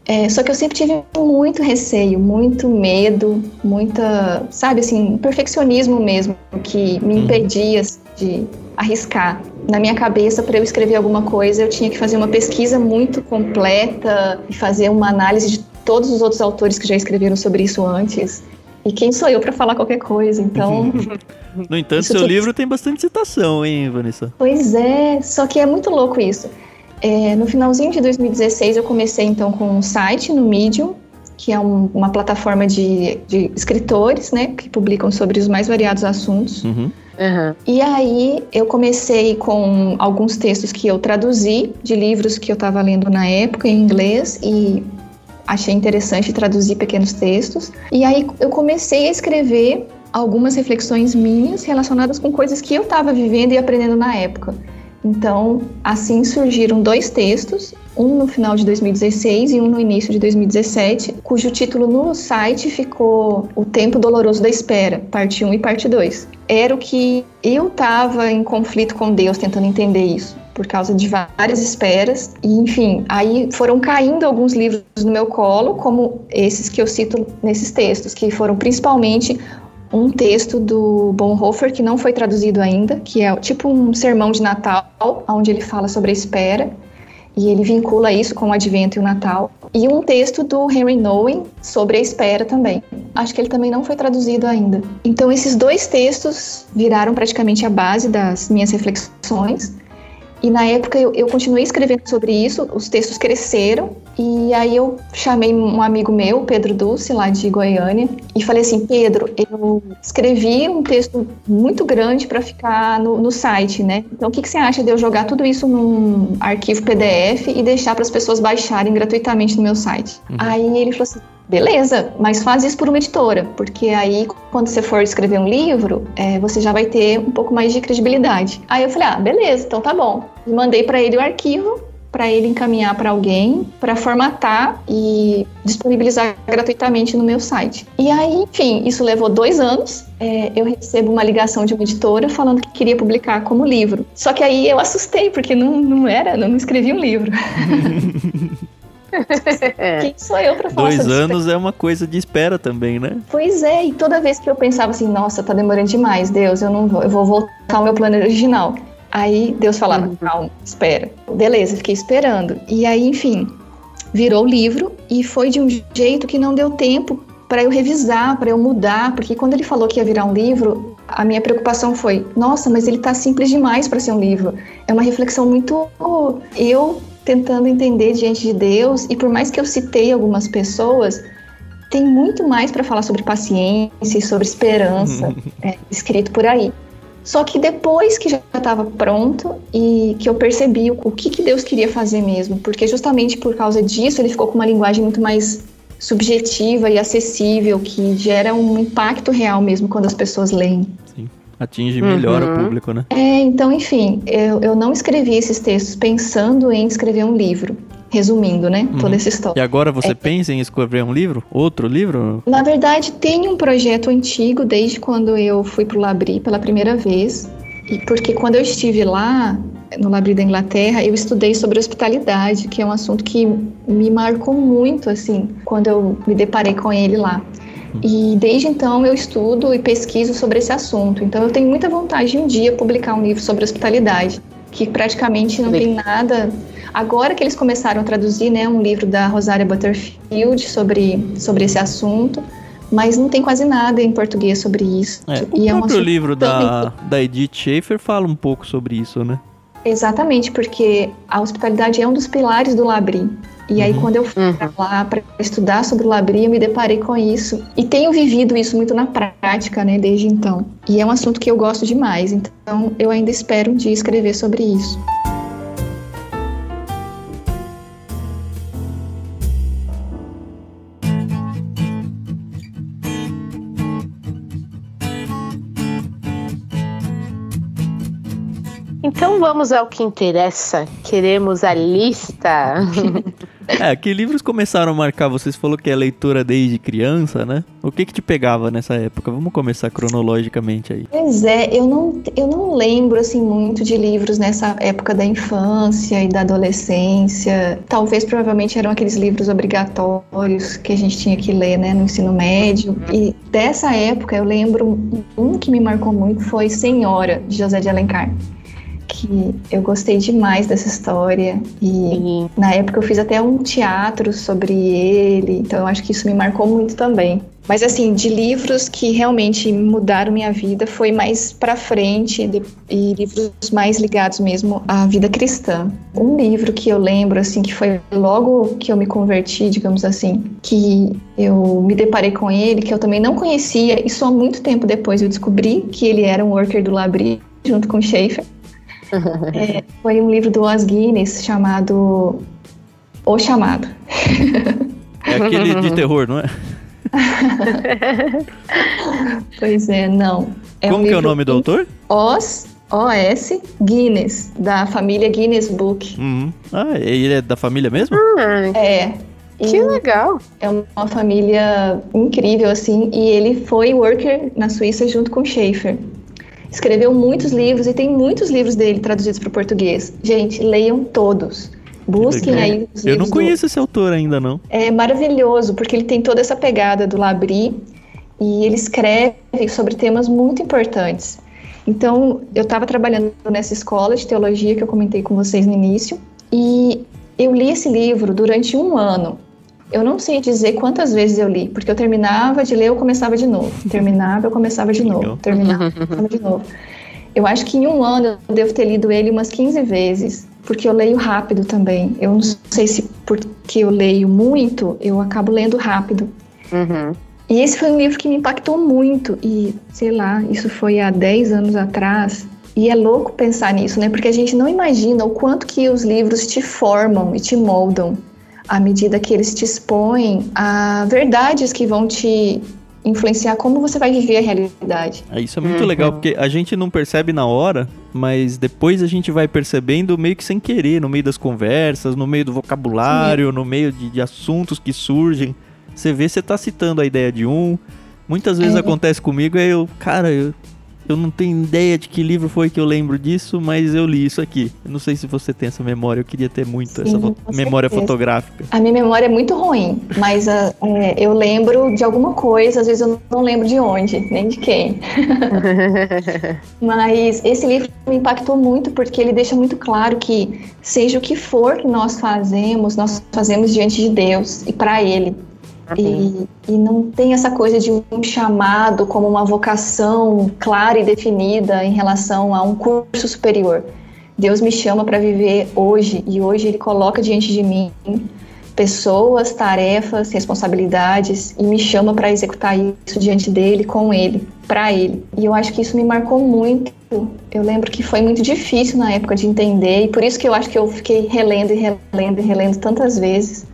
É, só que eu sempre tive muito receio, muito medo, muita, sabe, assim, perfeccionismo mesmo, que me uhum. impedia assim, de arriscar. Na minha cabeça, para eu escrever alguma coisa, eu tinha que fazer uma pesquisa muito completa e fazer uma análise de todos os outros autores que já escreveram sobre isso antes. E quem sou eu para falar qualquer coisa? Então. no entanto, seu livro tem bastante citação, hein, Vanessa? Pois é, só que é muito louco isso. É, no finalzinho de 2016, eu comecei então com um site no Medium, que é um, uma plataforma de, de, escritores, né, que publicam sobre os mais variados assuntos. Uhum. Uhum. E aí eu comecei com alguns textos que eu traduzi de livros que eu estava lendo na época em inglês e achei interessante traduzir pequenos textos. E aí eu comecei a escrever algumas reflexões minhas relacionadas com coisas que eu estava vivendo e aprendendo na época. Então, assim surgiram dois textos, um no final de 2016 e um no início de 2017, cujo título no site ficou O Tempo Doloroso da Espera, parte 1 e parte 2. Era o que eu estava em conflito com Deus tentando entender isso por causa de várias esperas. E, enfim, aí foram caindo alguns livros no meu colo, como esses que eu cito nesses textos, que foram principalmente um texto do Bonhoeffer que não foi traduzido ainda, que é tipo um sermão de Natal, onde ele fala sobre a espera e ele vincula isso com o Advento e o Natal. e um texto do Henry Nowen sobre a espera também. Acho que ele também não foi traduzido ainda. Então, esses dois textos viraram praticamente a base das minhas reflexões. E na época eu, eu, continuei escrevendo sobre isso, os textos cresceram, e aí eu chamei um amigo meu, Pedro Dulce, lá de Goiânia, e falei assim: Pedro, eu escrevi um texto muito grande para ficar no, no, site, né? Então o que, que, você acha de eu jogar tudo isso num arquivo PDF e deixar para as pessoas baixarem gratuitamente no meu site? Uhum. Aí ele falou assim: Beleza, mas faz isso por uma editora, porque aí quando você for escrever um livro, é, você já vai ter um pouco mais de credibilidade. Aí eu falei, ah, beleza, então tá bom. E mandei para ele o arquivo para ele encaminhar para alguém para formatar e disponibilizar gratuitamente no meu site. E aí, enfim, isso levou dois anos. É, eu recebo uma ligação de uma editora falando que queria publicar como livro. Só que aí eu assustei porque não, não era, não escrevi um livro. Quem sou eu para falar Dois anos é uma coisa de espera também, né? Pois é, e toda vez que eu pensava assim, nossa, tá demorando demais, Deus, eu não vou, eu vou voltar ao meu plano original. Aí Deus falava, uhum. calma, espera. Beleza, fiquei esperando. E aí, enfim, virou o livro e foi de um jeito que não deu tempo para eu revisar, para eu mudar, porque quando ele falou que ia virar um livro, a minha preocupação foi: nossa, mas ele tá simples demais para ser um livro. É uma reflexão muito eu tentando entender diante de Deus, e por mais que eu citei algumas pessoas, tem muito mais para falar sobre paciência e sobre esperança é, escrito por aí. Só que depois que já estava pronto e que eu percebi o, o que, que Deus queria fazer mesmo, porque justamente por causa disso ele ficou com uma linguagem muito mais subjetiva e acessível, que gera um impacto real mesmo quando as pessoas leem atinge melhor uhum. o público, né? É, então, enfim, eu, eu não escrevi esses textos pensando em escrever um livro. Resumindo, né? Uhum. Toda essa história. E agora você é. pensa em escrever um livro? Outro livro? Na verdade, tem um projeto antigo desde quando eu fui para o Labri pela primeira vez. E porque quando eu estive lá, no Labri da Inglaterra, eu estudei sobre hospitalidade, que é um assunto que me marcou muito, assim, quando eu me deparei com ele lá. E desde então eu estudo e pesquiso sobre esse assunto. Então eu tenho muita vontade de um dia publicar um livro sobre hospitalidade, que praticamente não tem nada. Agora que eles começaram a traduzir, né, um livro da Rosária Butterfield sobre, sobre esse assunto, mas não tem quase nada em português sobre isso. É, o e próprio é um livro da, da Edith Schaefer fala um pouco sobre isso, né? Exatamente, porque a hospitalidade é um dos pilares do Labri. E aí, uhum. quando eu fui uhum. lá para estudar sobre o Labri, eu me deparei com isso. E tenho vivido isso muito na prática, né, desde então. E é um assunto que eu gosto demais, então eu ainda espero um dia escrever sobre isso. Então vamos ao que interessa. Queremos a lista. É, que livros começaram a marcar? Vocês falou que é leitura desde criança, né? O que que te pegava nessa época? Vamos começar cronologicamente aí. Pois é, eu não, eu não lembro assim muito de livros nessa época da infância e da adolescência. Talvez provavelmente eram aqueles livros obrigatórios que a gente tinha que ler, né, no ensino médio. E dessa época eu lembro um que me marcou muito foi Senhora de José de Alencar que eu gostei demais dessa história e Sim. na época eu fiz até um teatro sobre ele, então eu acho que isso me marcou muito também. Mas assim, de livros que realmente mudaram minha vida foi mais para frente e livros mais ligados mesmo à vida cristã. Um livro que eu lembro assim que foi logo que eu me converti, digamos assim, que eu me deparei com ele, que eu também não conhecia e só muito tempo depois eu descobri que ele era um worker do Labri junto com Schaefer. É, foi um livro do Os Guinness chamado O Chamado. É aquele de terror, não é? pois é, não. É Como um que é o nome do autor? Os OS Guinness, da família Guinness Book. Uhum. Ah, ele é da família mesmo? Ah, é. Que legal! É uma família incrível, assim, e ele foi worker na Suíça junto com Schaefer escreveu muitos livros e tem muitos livros dele traduzidos para o português. Gente, leiam todos. Busquem aí os Eu não conheço do... esse autor ainda, não. É maravilhoso, porque ele tem toda essa pegada do Labri e ele escreve sobre temas muito importantes. Então, eu estava trabalhando nessa escola de teologia que eu comentei com vocês no início, e eu li esse livro durante um ano. Eu não sei dizer quantas vezes eu li, porque eu terminava de ler, eu começava de novo. Terminava, eu começava de novo. Terminava, eu começava de novo. Eu acho que em um ano eu devo ter lido ele umas 15 vezes, porque eu leio rápido também. Eu não sei se porque eu leio muito, eu acabo lendo rápido. Uhum. E esse foi um livro que me impactou muito. E, sei lá, isso foi há 10 anos atrás. E é louco pensar nisso, né? Porque a gente não imagina o quanto que os livros te formam e te moldam à medida que eles te expõem a verdades que vão te influenciar como você vai viver a realidade. É, isso é muito uhum. legal, porque a gente não percebe na hora, mas depois a gente vai percebendo meio que sem querer, no meio das conversas, no meio do vocabulário, Sim. no meio de, de assuntos que surgem. Você vê, você tá citando a ideia de um. Muitas vezes é. acontece comigo, aí eu, cara, eu eu não tenho ideia de que livro foi que eu lembro disso, mas eu li isso aqui. Eu não sei se você tem essa memória, eu queria ter muito Sim, essa fo memória fotográfica. A minha memória é muito ruim, mas uh, é, eu lembro de alguma coisa, às vezes eu não lembro de onde, nem de quem. mas esse livro me impactou muito porque ele deixa muito claro que, seja o que for que nós fazemos, nós fazemos diante de Deus e para Ele. E, e, não tem essa coisa de um chamado como uma vocação clara e definida em relação a um curso superior. Deus me chama para viver hoje e hoje Ele coloca diante de mim pessoas, tarefas, responsabilidades e me chama para executar isso diante dele, com Ele, para Ele. E eu acho que isso me marcou muito. Eu lembro que foi muito difícil na época de entender e por isso que eu acho que eu fiquei relendo e relendo e relendo tantas vezes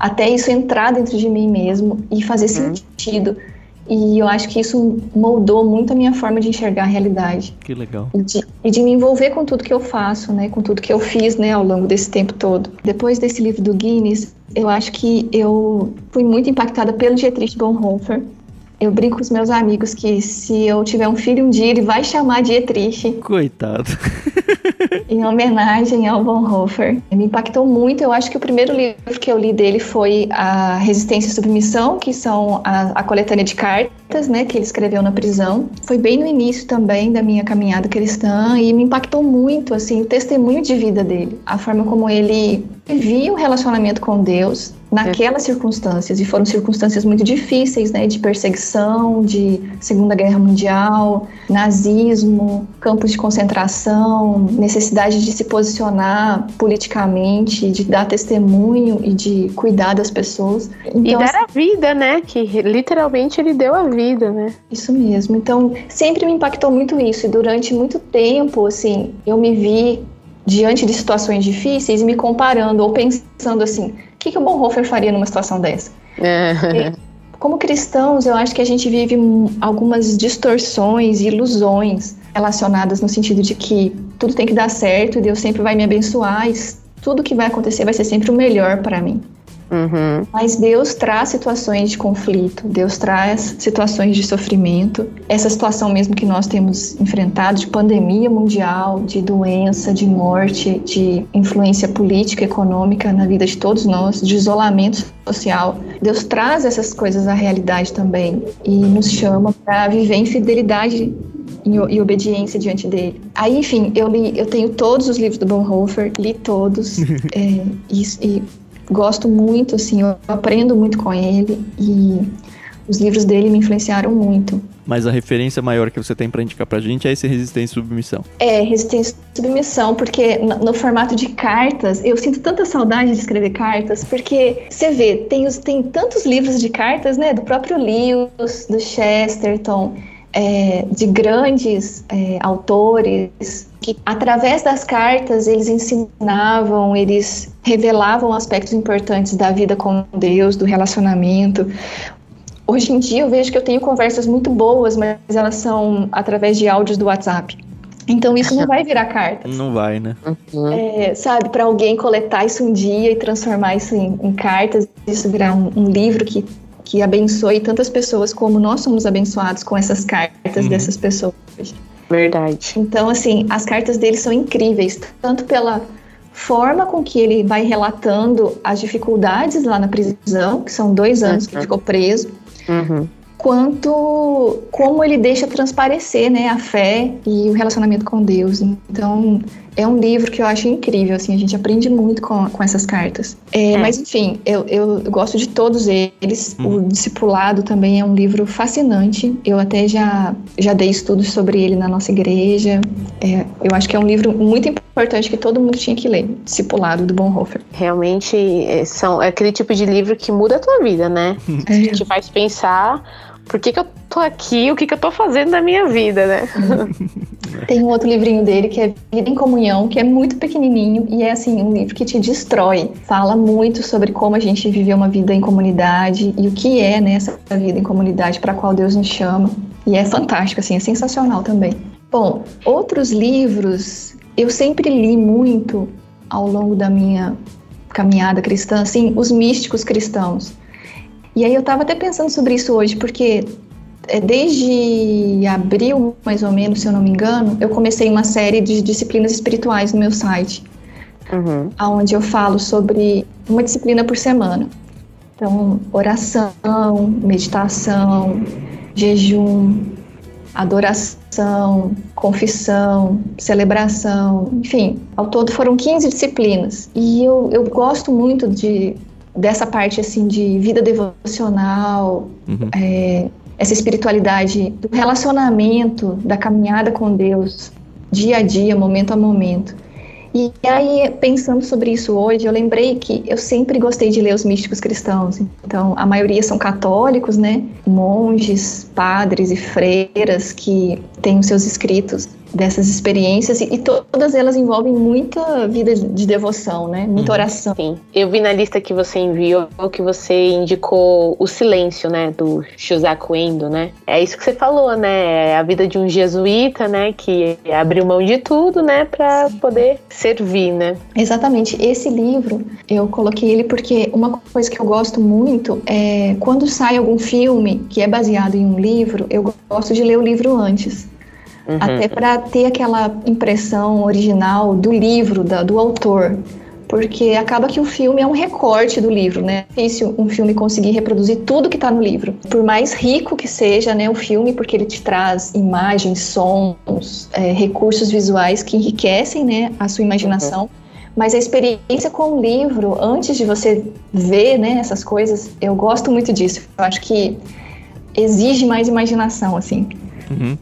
até isso entrar dentro de mim mesmo e fazer uhum. sentido. E eu acho que isso moldou muito a minha forma de enxergar a realidade. Que legal. E de, e de, me envolver com tudo que eu faço, né? Com tudo que eu fiz, né? Ao longo desse tempo todo. Depois desse livro do Guinness, eu acho que eu fui muito impactada pelo Dietrich Bonhoeffer. Eu brinco com os meus amigos que se eu tiver um filho um dia, ele vai chamar Dietrich. Coitado. em homenagem ao Bonhoeffer. Me impactou muito. Eu acho que o primeiro livro que eu li dele foi A Resistência e Submissão, que são a, a coletânea de cartas, né, que ele escreveu na prisão. Foi bem no início também da minha caminhada cristã e me impactou muito, assim, o testemunho de vida dele, a forma como ele via o relacionamento com Deus, naquelas circunstâncias e foram circunstâncias muito difíceis, né, de perseguição, de Segunda Guerra Mundial, nazismo, campos de concentração, necessidade de se posicionar politicamente, de dar testemunho e de cuidar das pessoas. Então, e dar a vida, né, que literalmente ele deu a vida, né? Isso mesmo. Então, sempre me impactou muito isso e durante muito tempo, assim, eu me vi diante de situações difíceis e me comparando ou pensando assim, que, que o Bonhoeffer faria numa situação dessa? É. Como cristãos, eu acho que a gente vive algumas distorções e ilusões relacionadas no sentido de que tudo tem que dar certo e Deus sempre vai me abençoar e tudo que vai acontecer vai ser sempre o melhor para mim. Uhum. Mas Deus traz situações de conflito, Deus traz situações de sofrimento. Essa situação mesmo que nós temos enfrentado de pandemia mundial, de doença, de morte, de influência política, econômica na vida de todos nós, de isolamento social. Deus traz essas coisas à realidade também e nos chama para viver em fidelidade e obediência diante dele. Aí, enfim, eu li, eu tenho todos os livros do Bonhoeffer, li todos, é, e, e gosto muito, assim, eu aprendo muito com ele e os livros dele me influenciaram muito. Mas a referência maior que você tem para indicar pra gente é esse Resistência e Submissão. É, Resistência e Submissão, porque no, no, formato de cartas, eu sinto tanta saudade de escrever cartas, porque você vê, tem, os, tem tantos livros de cartas, né, do próprio Lewis, do Chesterton, é, de grandes é, autores que, através das cartas, eles ensinavam, eles revelavam aspectos importantes da vida com Deus, do relacionamento. Hoje em dia eu vejo que eu tenho conversas muito boas, mas elas são através de áudios do WhatsApp. Então isso não vai virar cartas. Não vai, né? Uhum. É, sabe, para alguém coletar isso um dia e transformar isso em, em cartas, isso virar um, um livro que que abençoe tantas pessoas como nós somos abençoados com essas cartas uhum. dessas pessoas. Verdade. Então, assim, as cartas dele são incríveis, tanto pela forma com que ele vai relatando as dificuldades lá na prisão, que são dois anos uhum. que ficou preso, uhum. quanto como ele deixa transparecer, né, a fé e o relacionamento com Deus. Então, É um livro que eu acho incrível, assim, a gente aprende muito com, com essas cartas. É, é. Mas, enfim, eu, eu gosto de todos eles. Uhum. O Discipulado também é um livro fascinante. Eu até já, já dei estudos sobre ele na nossa igreja. É, eu acho que é um livro muito importante que todo mundo tinha que ler. Discipulado, do Bonhoeffer. Realmente, é, são, é aquele tipo de livro que muda a tua vida, né? É. Te faz pensar por que, que eu tô aqui, o que, que eu tô fazendo da minha vida, né? Tem um outro livrinho dele que é Vida em Comunhão, que é muito pequenininho e é assim um livro que te destrói. Fala muito sobre como a gente vive uma vida em comunidade e o que é né, essa vida em comunidade para qual Deus nos chama. E é fantástico, assim, é sensacional também. Bom, outros livros eu sempre li muito ao longo da minha caminhada cristã, assim, os místicos cristãos. E aí eu estava até pensando sobre isso hoje, porque desde abril, mais ou menos, se eu não me engano, eu comecei uma série de disciplinas espirituais no meu site, uhum. onde eu falo sobre uma disciplina por semana. Então, oração, meditação, jejum, adoração, confissão, celebração, enfim, ao todo foram 15 disciplinas. E eu, eu gosto muito de dessa parte assim de vida devocional, uhum. é, essa espiritualidade do relacionamento, da caminhada com Deus, dia a dia, momento a momento. E aí, pensando sobre isso hoje, eu lembrei que eu sempre gostei de ler os místicos cristãos. Então, a maioria são católicos, né? Monges, padres e freiras que têm os seus escritos dessas experiências e, e, todas elas envolvem muita vida de devoção, né? Muita uhum. oração. Sim. Eu vi na lista que você enviou que você indicou o silêncio, né, do Shusaku Endo, né? É isso que você falou, né? É a vida de um jesuíta, né, que abriu mão de tudo, né, para poder servir, né? Exatamente. Esse livro eu coloquei ele porque uma coisa que eu gosto muito é quando sai algum filme que é baseado em um livro, eu gosto de ler o livro antes. Uhum. Até para ter aquela impressão original do livro, da, do autor. Porque acaba que o filme é um recorte do livro, né? É difícil um filme conseguir reproduzir tudo que está no livro. Por mais rico que seja né, o filme, porque ele te traz imagens, sons, é, recursos visuais que enriquecem né, a sua imaginação. Uhum. Mas a experiência com o livro, antes de você ver né, essas coisas, eu gosto muito disso. Eu acho que exige mais imaginação, assim. Uhum.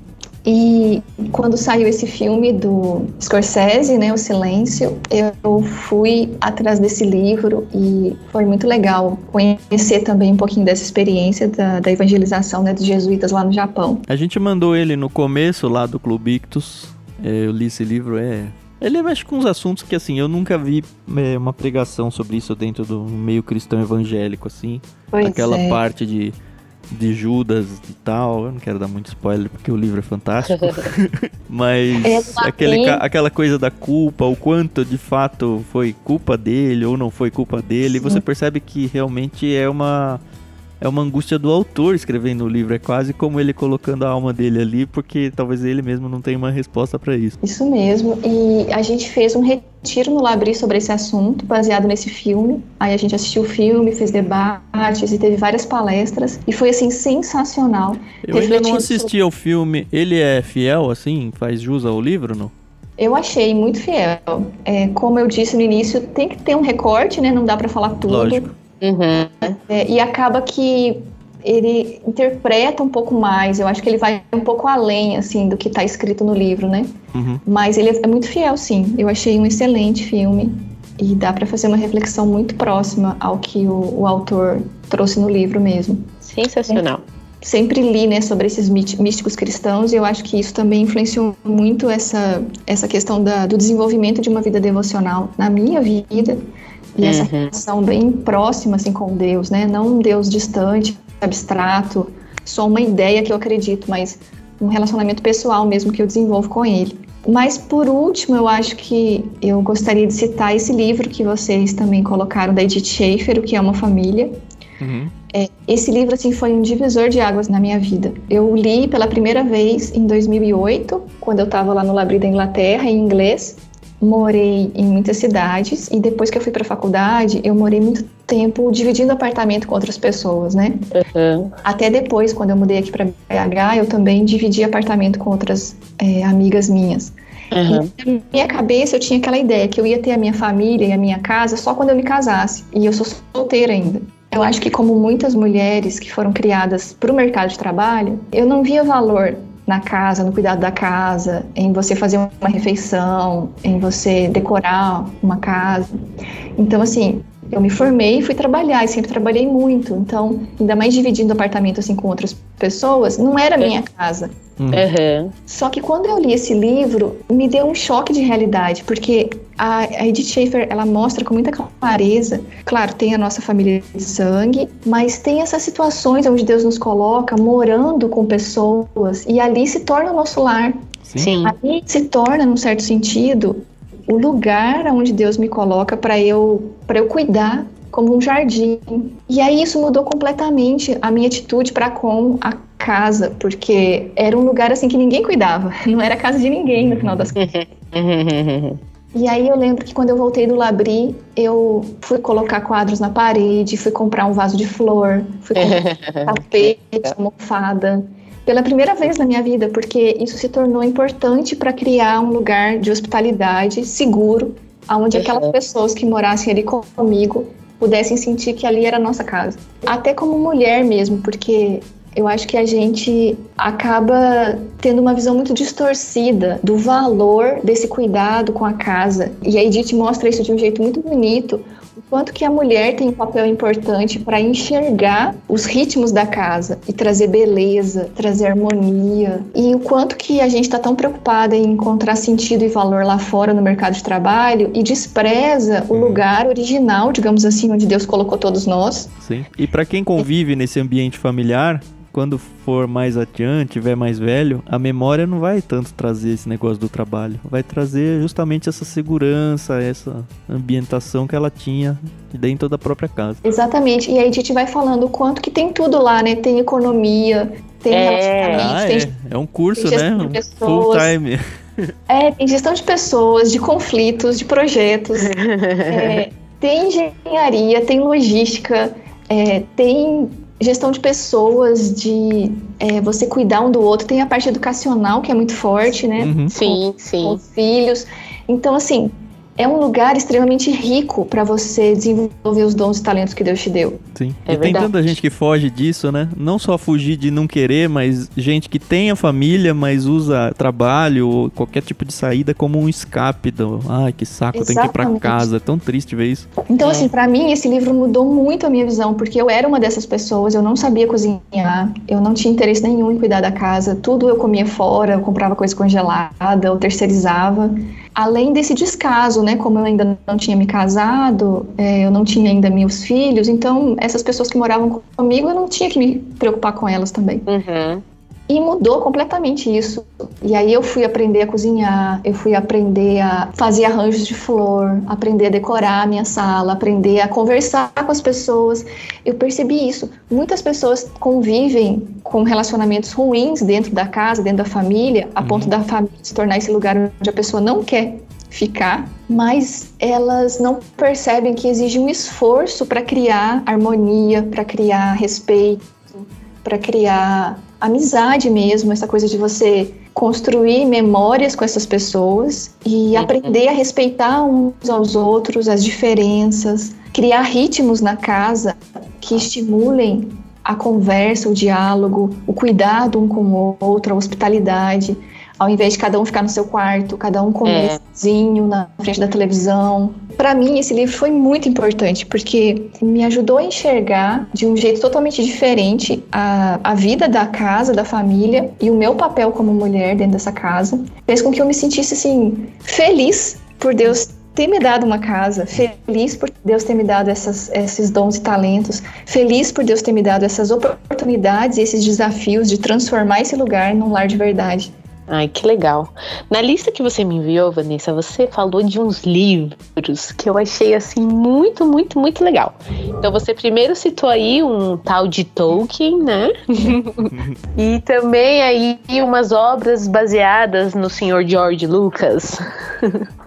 E quando saiu esse filme do Scorsese, né, O Silêncio, eu fui atrás desse livro e foi muito legal conhecer também um pouquinho dessa experiência da, da evangelização né, dos jesuítas lá no Japão. A gente mandou ele no começo lá do Clube Ictus. É, eu li esse livro, é ele mexe com uns assuntos que, assim, eu nunca vi é, uma pregação sobre isso dentro do meio cristão evangélico, assim. Pois Aquela é. parte de de Judas e tal. Eu não quero dar muito spoiler porque o livro é fantástico. Mas é aquele, aquela coisa da culpa, o quanto de fato foi culpa dele ou não foi culpa dele, Sim. você percebe que realmente é uma é uma angústia do autor escrevendo o livro. É quase como ele colocando a alma dele ali, porque talvez ele mesmo não tenha uma resposta para isso. Isso mesmo. E a gente fez um retiro no Labri sobre esse assunto, baseado nesse filme. Aí a gente assistiu o filme, fez debates e teve várias palestras. E foi, assim, sensacional. Eu ainda não assisti ao filme. Ele é fiel, assim? Faz jus ao livro, não? Eu achei muito fiel. É, como eu disse no início, tem que ter um recorte, né? Não dá para falar tudo. Lógico. Uhum. É, e acaba que ele interpreta um pouco mais. Eu acho que ele vai um pouco além, assim, do que está escrito no livro, né? Uhum. Mas ele é muito fiel, sim. Eu achei um excelente filme e dá para fazer uma reflexão muito próxima ao que o, o autor trouxe no livro mesmo. Sensacional. É, sempre li, né, sobre esses místicos cristãos e eu acho que isso também influenciou muito essa essa questão da, do desenvolvimento de uma vida devocional na minha vida e uhum. essa relação bem próxima assim com Deus, né? Não um Deus distante, abstrato, só uma ideia que eu acredito, mas um relacionamento pessoal mesmo que eu desenvolvo com ele. Mas por último, eu acho que eu gostaria de citar esse livro que vocês também colocaram da Edith Schaefer, o que é uma família. Uhum. É, esse livro assim foi um divisor de águas na minha vida. Eu li pela primeira vez em 2008, quando eu estava lá no Labri da Inglaterra, em inglês morei em muitas cidades e depois que eu fui para a faculdade, eu morei muito tempo dividindo apartamento com outras pessoas, né? Uhum. Até depois, quando eu mudei aqui para BH, eu também dividi apartamento com outras é, amigas minhas. Uhum. na minha cabeça eu tinha aquela ideia que eu ia ter a minha família e a minha casa só quando eu me casasse. E eu sou solteira ainda. Eu acho que, como muitas mulheres que foram criadas para o mercado de trabalho, eu não via valor na casa, no cuidado da casa, em você fazer uma refeição, em você decorar uma casa. Então, assim, eu me formei e fui trabalhar, e sempre trabalhei muito. Então, ainda mais dividindo apartamento assim com outras pessoas, não era minha casa. Uhum. Só que quando eu li esse livro, me deu um choque de realidade, porque a, a Edith Schaefer, ela mostra com muita clareza, claro, tem a nossa família de sangue, mas tem essas situações onde Deus nos coloca morando com pessoas, e ali se torna o nosso lar. Sim. Ali se torna, num certo sentido, o lugar onde Deus me coloca para eu para eu cuidar como um jardim. E aí isso mudou completamente a minha atitude para com a casa, porque era um lugar assim que ninguém cuidava, não era casa de ninguém no final das contas. E aí eu lembro que quando eu voltei do Labri, eu fui colocar quadros na parede, fui comprar um vaso de flor, fui comprar tapete, almofada pela primeira vez na minha vida, porque isso se tornou importante para criar um lugar de hospitalidade seguro, onde aquelas pessoas que morassem ali comigo pudessem sentir que ali era a nossa casa. Até como mulher mesmo, porque eu acho que a gente acaba tendo uma visão muito distorcida do valor desse cuidado com a casa. E a Edith mostra isso de um jeito muito bonito, o quanto que a mulher tem um papel importante para enxergar os ritmos da casa e trazer beleza, trazer harmonia. E o quanto que a gente está tão preocupada em encontrar sentido e valor lá fora no mercado de trabalho e despreza o lugar original, digamos assim, onde Deus colocou todos nós. Sim. E para quem convive nesse ambiente familiar, quando for mais adiante, tiver mais velho, a memória não vai tanto trazer esse negócio do trabalho. Vai trazer justamente essa segurança, essa ambientação que ela tinha dentro da própria casa. Exatamente. E aí a gente vai falando o quanto que tem tudo lá, né? Tem economia, tem É. relacionamento, Ah, tem é. É um curso, tem né? gestão de Um pessoas. Full time. É, tem gestão de pessoas, de conflitos, de projetos. É, tem engenharia, tem logística, é, tem gestão de pessoas, de é, você cuidar um do outro. Tem a parte educacional, que é muito forte, né? Uhum. Sim, Com sim. os filhos. Então, assim, é um lugar extremamente rico para você desenvolver os dons e talentos que Deus te deu. Sim. É e tem verdade. tanta gente que foge disso, né? Não só fugir de não querer, mas gente que tem a família, mas usa trabalho ou qualquer tipo de saída como um escape do. Ai, que saco, eu tenho que ir pra Exatamente. casa. É tão triste ver isso. Então, É. assim, para mim, esse livro mudou muito a minha visão, porque eu era uma dessas pessoas, eu não sabia cozinhar, eu não tinha interesse nenhum em cuidar da casa, tudo eu comia fora, eu comprava coisa congelada, eu terceirizava. Além desse descaso, né, como eu ainda não tinha me casado, é, eu não tinha ainda meus filhos, então essas pessoas que moravam comigo, eu não tinha que me preocupar com elas também. Uhum. E mudou completamente isso. E aí eu fui aprender a cozinhar, eu fui aprender a fazer arranjos de flor, aprender a decorar a minha sala, aprender a conversar com as pessoas. Eu percebi isso. Muitas pessoas convivem com relacionamentos ruins dentro da casa, dentro da família, a ponto da família se tornar esse lugar onde a pessoa não quer ficar, mas elas não percebem que exige um esforço para criar harmonia, para criar respeito, para criar amizade mesmo, essa coisa de você construir memórias com essas pessoas e aprender a respeitar uns aos outros, as diferenças, criar ritmos na casa que estimulem a conversa, o diálogo, o cuidado um com o outro, a hospitalidade, ao invés de cada um ficar no seu quarto, cada um comer É. na frente da televisão. Para mim, esse livro foi muito importante porque me ajudou a enxergar de um jeito totalmente diferente a, a vida da casa, da família e o meu papel como mulher dentro dessa casa. Fez com que eu me sentisse assim feliz por Deus ter me dado uma casa, feliz por Deus ter me dado essas, esses dons e talentos, feliz por Deus ter me dado essas oportunidades e esses desafios de transformar esse lugar num lar de verdade. Ai, que legal. Na lista que você me enviou, Vanessa, você falou de uns livros que eu achei assim muito, muito, muito legal. Então você primeiro citou aí um tal de Tolkien, né? e também aí umas obras baseadas no senhor George Lucas.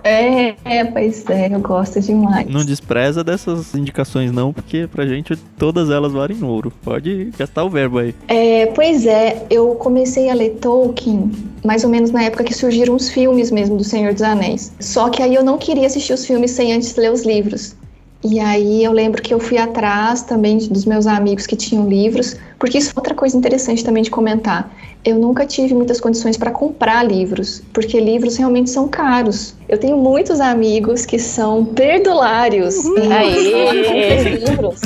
É, é, pois é, eu gosto demais. Não despreza dessas indicações, não, porque pra gente todas elas valem ouro. Pode gastar o verbo aí. É, pois é, eu comecei a ler Tolkien mais ou menos na época que surgiram os filmes mesmo do Senhor dos Anéis. Só que aí eu não queria assistir os filmes sem antes ler os livros. E aí eu lembro que eu fui atrás também dos meus amigos que tinham livros, porque isso é outra coisa interessante também de comentar. Eu nunca tive muitas condições para comprar livros, porque livros realmente são caros. Eu tenho muitos amigos que são perdulários em livros.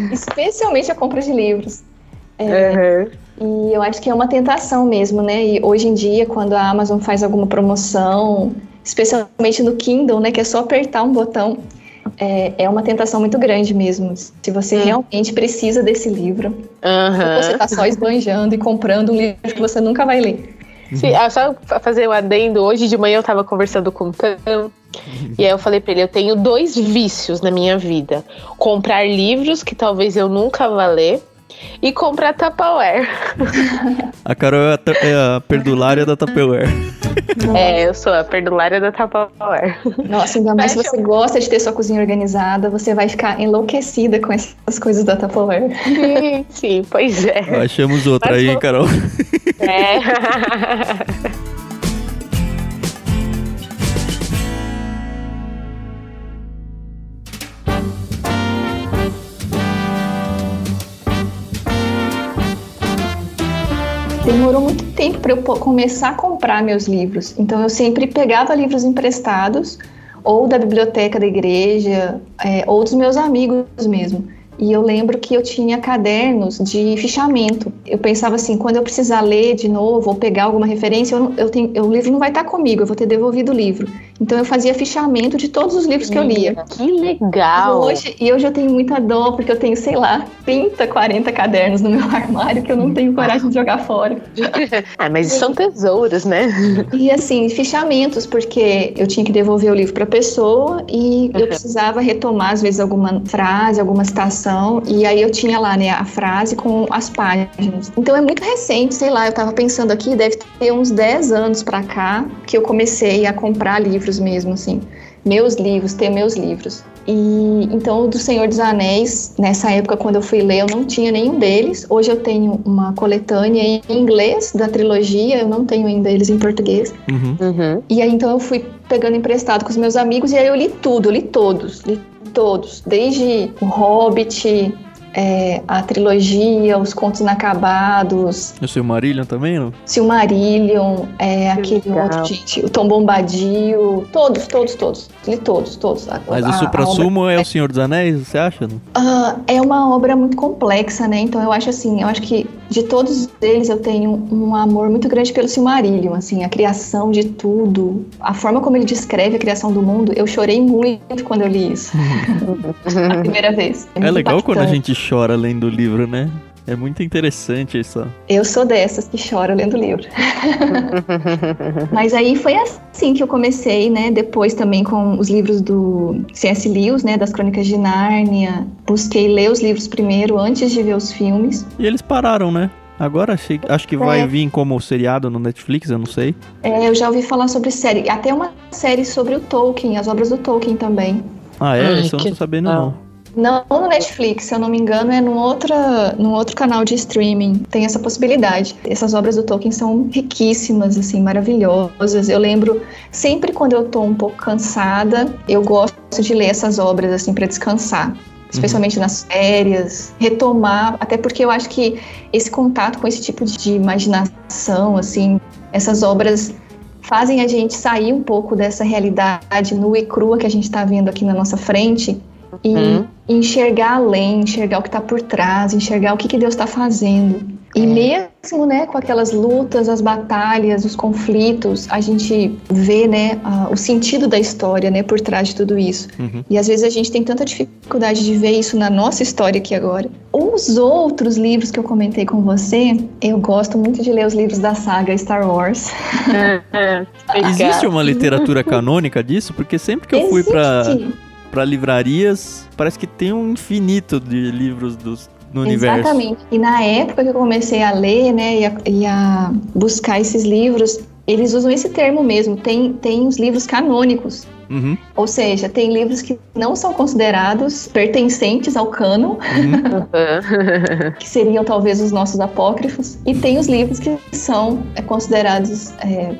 Especialmente a compra de livros. É, uhum. E eu acho que é uma tentação mesmo, né? E hoje em dia, quando a Amazon faz alguma promoção, especialmente no Kindle, né, que é só apertar um botão. É, é uma tentação muito grande mesmo. Se você hum. realmente precisa desse livro, uhum. você está só esbanjando e comprando um livro que você nunca vai ler. Sim, ah, só fazer um adendo. Hoje de manhã eu estava conversando com o Tam, e aí eu falei para ele: eu tenho dois vícios na minha vida: comprar livros que talvez eu nunca vá ler e comprar Tupperware. A Carol é a, é a perdulária da Tupperware. É, eu sou a perdulária da Tupperware. Nossa, ainda mais se você gosta de ter sua cozinha organizada, você vai ficar enlouquecida com essas coisas da Tupperware. Sim, sim, pois é. Achamos outra Mas aí, hein, Carol? É. demorou muito tempo para eu começar a comprar meus livros. Então eu sempre pegava livros emprestados, ou da biblioteca da igreja, é, ou dos meus amigos mesmo. E eu lembro que eu tinha cadernos de fichamento. Eu pensava assim, quando eu precisar ler de novo ou pegar alguma referência, eu, eu tenho, o livro não vai estar comigo, eu vou ter devolvido o livro. Então eu fazia fichamento de todos os livros que eu lia. Que legal! E hoje, e hoje eu tenho muita dor, porque eu tenho, sei lá, 30, 40 cadernos no meu armário que eu não tenho coragem de jogar fora. ah, mas são tesouros, né? E assim, fichamentos, porque eu tinha que devolver o livro para a pessoa e eu precisava retomar, às vezes, alguma frase, alguma citação, e aí eu tinha lá, né, a frase com as páginas. Então é muito recente, sei lá, eu tava pensando aqui, deve ter uns 10 anos para cá que eu comecei a comprar livros livros mesmo, assim. Meus livros, ter meus livros. E então o do Senhor dos Anéis, nessa época quando eu fui ler, eu não tinha nenhum deles. Hoje eu tenho uma coletânea em inglês da trilogia, eu não tenho ainda eles em português. Uhum. Uhum. E aí então eu fui pegando emprestado com os meus amigos e aí eu li tudo, li todos, li todos, desde o Hobbit, é, a trilogia, os contos inacabados. O Silmarillion também, não? Silmarillion, é, aquele legal. outro, gente, o Tom Bombadil, todos, todos, todos. Li todos, todos. Mas a, o supra-sumo é o Senhor dos Anéis, você acha? Uh, é uma obra muito complexa, né? Então eu acho assim, eu acho que de todos eles eu tenho um amor muito grande pelo Silmarillion, assim, a criação de tudo, a forma como ele descreve a criação do mundo, eu chorei muito quando eu li isso. a primeira vez. É, é legal impactante. quando a gente chora lendo o livro, né? É muito interessante isso. Eu sou dessas que chora lendo livro. Mas aí foi assim que eu comecei, né? Depois também com os livros do C.S. Lewis, né? Das Crônicas de Nárnia. Busquei ler os livros primeiro, antes de ver os filmes. E eles pararam, né? Agora acho que vai é. vir como seriado no Netflix, eu não sei. É, eu já ouvi falar sobre série. Até uma série sobre o Tolkien, as obras do Tolkien também. Ah, é? Ai, Isso eu não tô sabendo, não. Não no Netflix, se eu não me engano, é num, outra, num outro canal de streaming. Tem essa possibilidade. Essas obras do Tolkien são riquíssimas, assim, maravilhosas. Eu lembro, sempre quando eu tô um pouco cansada, eu gosto de ler essas obras, assim, para descansar. Especialmente uhum. nas férias, retomar, até porque eu acho que esse contato com esse tipo de imaginação, assim, essas obras fazem a gente sair um pouco dessa realidade nua e crua que a gente está vendo aqui na nossa frente e uhum. Enxergar além, enxergar o que está por trás, enxergar o que, que Deus está fazendo. E é. mesmo, né, com aquelas lutas, as batalhas, os conflitos, a gente vê, né, o sentido da história, né, por trás de tudo isso. Uhum. E às vezes a gente tem tanta dificuldade de ver isso na nossa história aqui agora. Os outros livros que eu comentei com você, eu gosto muito de ler os livros da saga Star Wars. É, é. Existe uma literatura canônica disso? Porque sempre que eu Existe. fui para para livrarias, parece que tem um infinito de livros dos, no universo. Exatamente. E na época que eu comecei a ler, né, e a, e a, buscar esses livros, eles usam esse termo mesmo. Tem, tem os livros canônicos. Uhum. Ou seja, tem livros que não são considerados pertencentes ao cano, Uhum. que seriam talvez os nossos apócrifos, e tem os livros que são é, considerados é,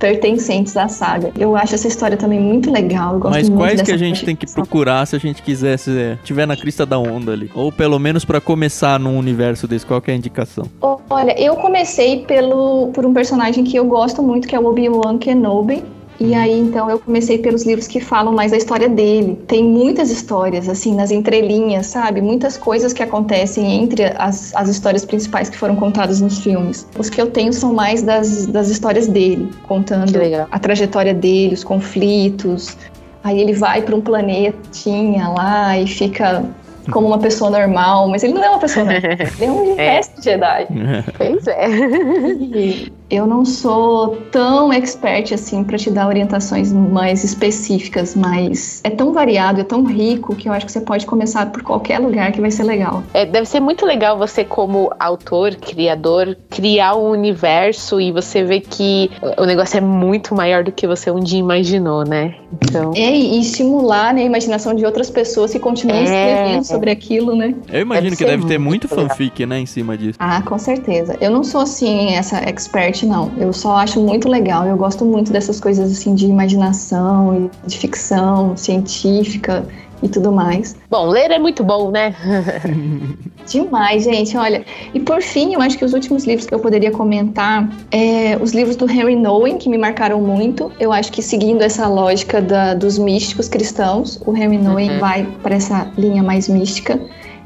pertencentes à saga. Eu acho essa história também muito legal. Eu gosto Mas muito quais que a gente tem que procurar se a gente quisesse é, tiver na crista da onda ali? Ou pelo menos pra começar num universo desse, qual que é a indicação? Olha, eu comecei pelo, por um personagem que eu gosto muito, que é o Obi-Wan Kenobi. E aí, então, eu comecei pelos livros que falam mais da história dele. Tem muitas histórias, assim, nas entrelinhas, sabe? Muitas coisas que acontecem entre as, as histórias principais que foram contadas nos filmes. Os que eu tenho são mais das, das histórias dele, contando a trajetória dele, os conflitos. Aí ele vai para um planetinha lá e fica como uma pessoa normal, mas ele não é uma pessoa normal, ele é um É. mestre Jedi. Pois é. E eu não sou tão expert assim para te dar orientações mais específicas, mas é tão variado, é tão rico que eu acho que você pode começar por qualquer lugar que vai ser legal. É, deve ser muito legal você, como autor, criador, criar um universo e você ver que o negócio é muito maior do que você um dia imaginou, né? Então. É, e estimular né, a imaginação de outras pessoas que continuam É. escrevendo sobre aquilo, né? Eu imagino Deve que deve ter muito muito legal. fanfic, né, em cima disso. Ah, com certeza. Eu não sou assim essa expert não. Eu só acho muito legal. Eu gosto muito dessas coisas assim de imaginação, e de ficção científica e tudo mais. Bom, ler é muito bom, né? Demais, gente. Olha, e por fim, eu acho que os últimos livros que eu poderia comentar é os livros do Henry Nowen, que me marcaram muito. Eu acho que seguindo essa lógica da- dos místicos cristãos, o Henry Nowen Uhum. vai para essa linha mais mística.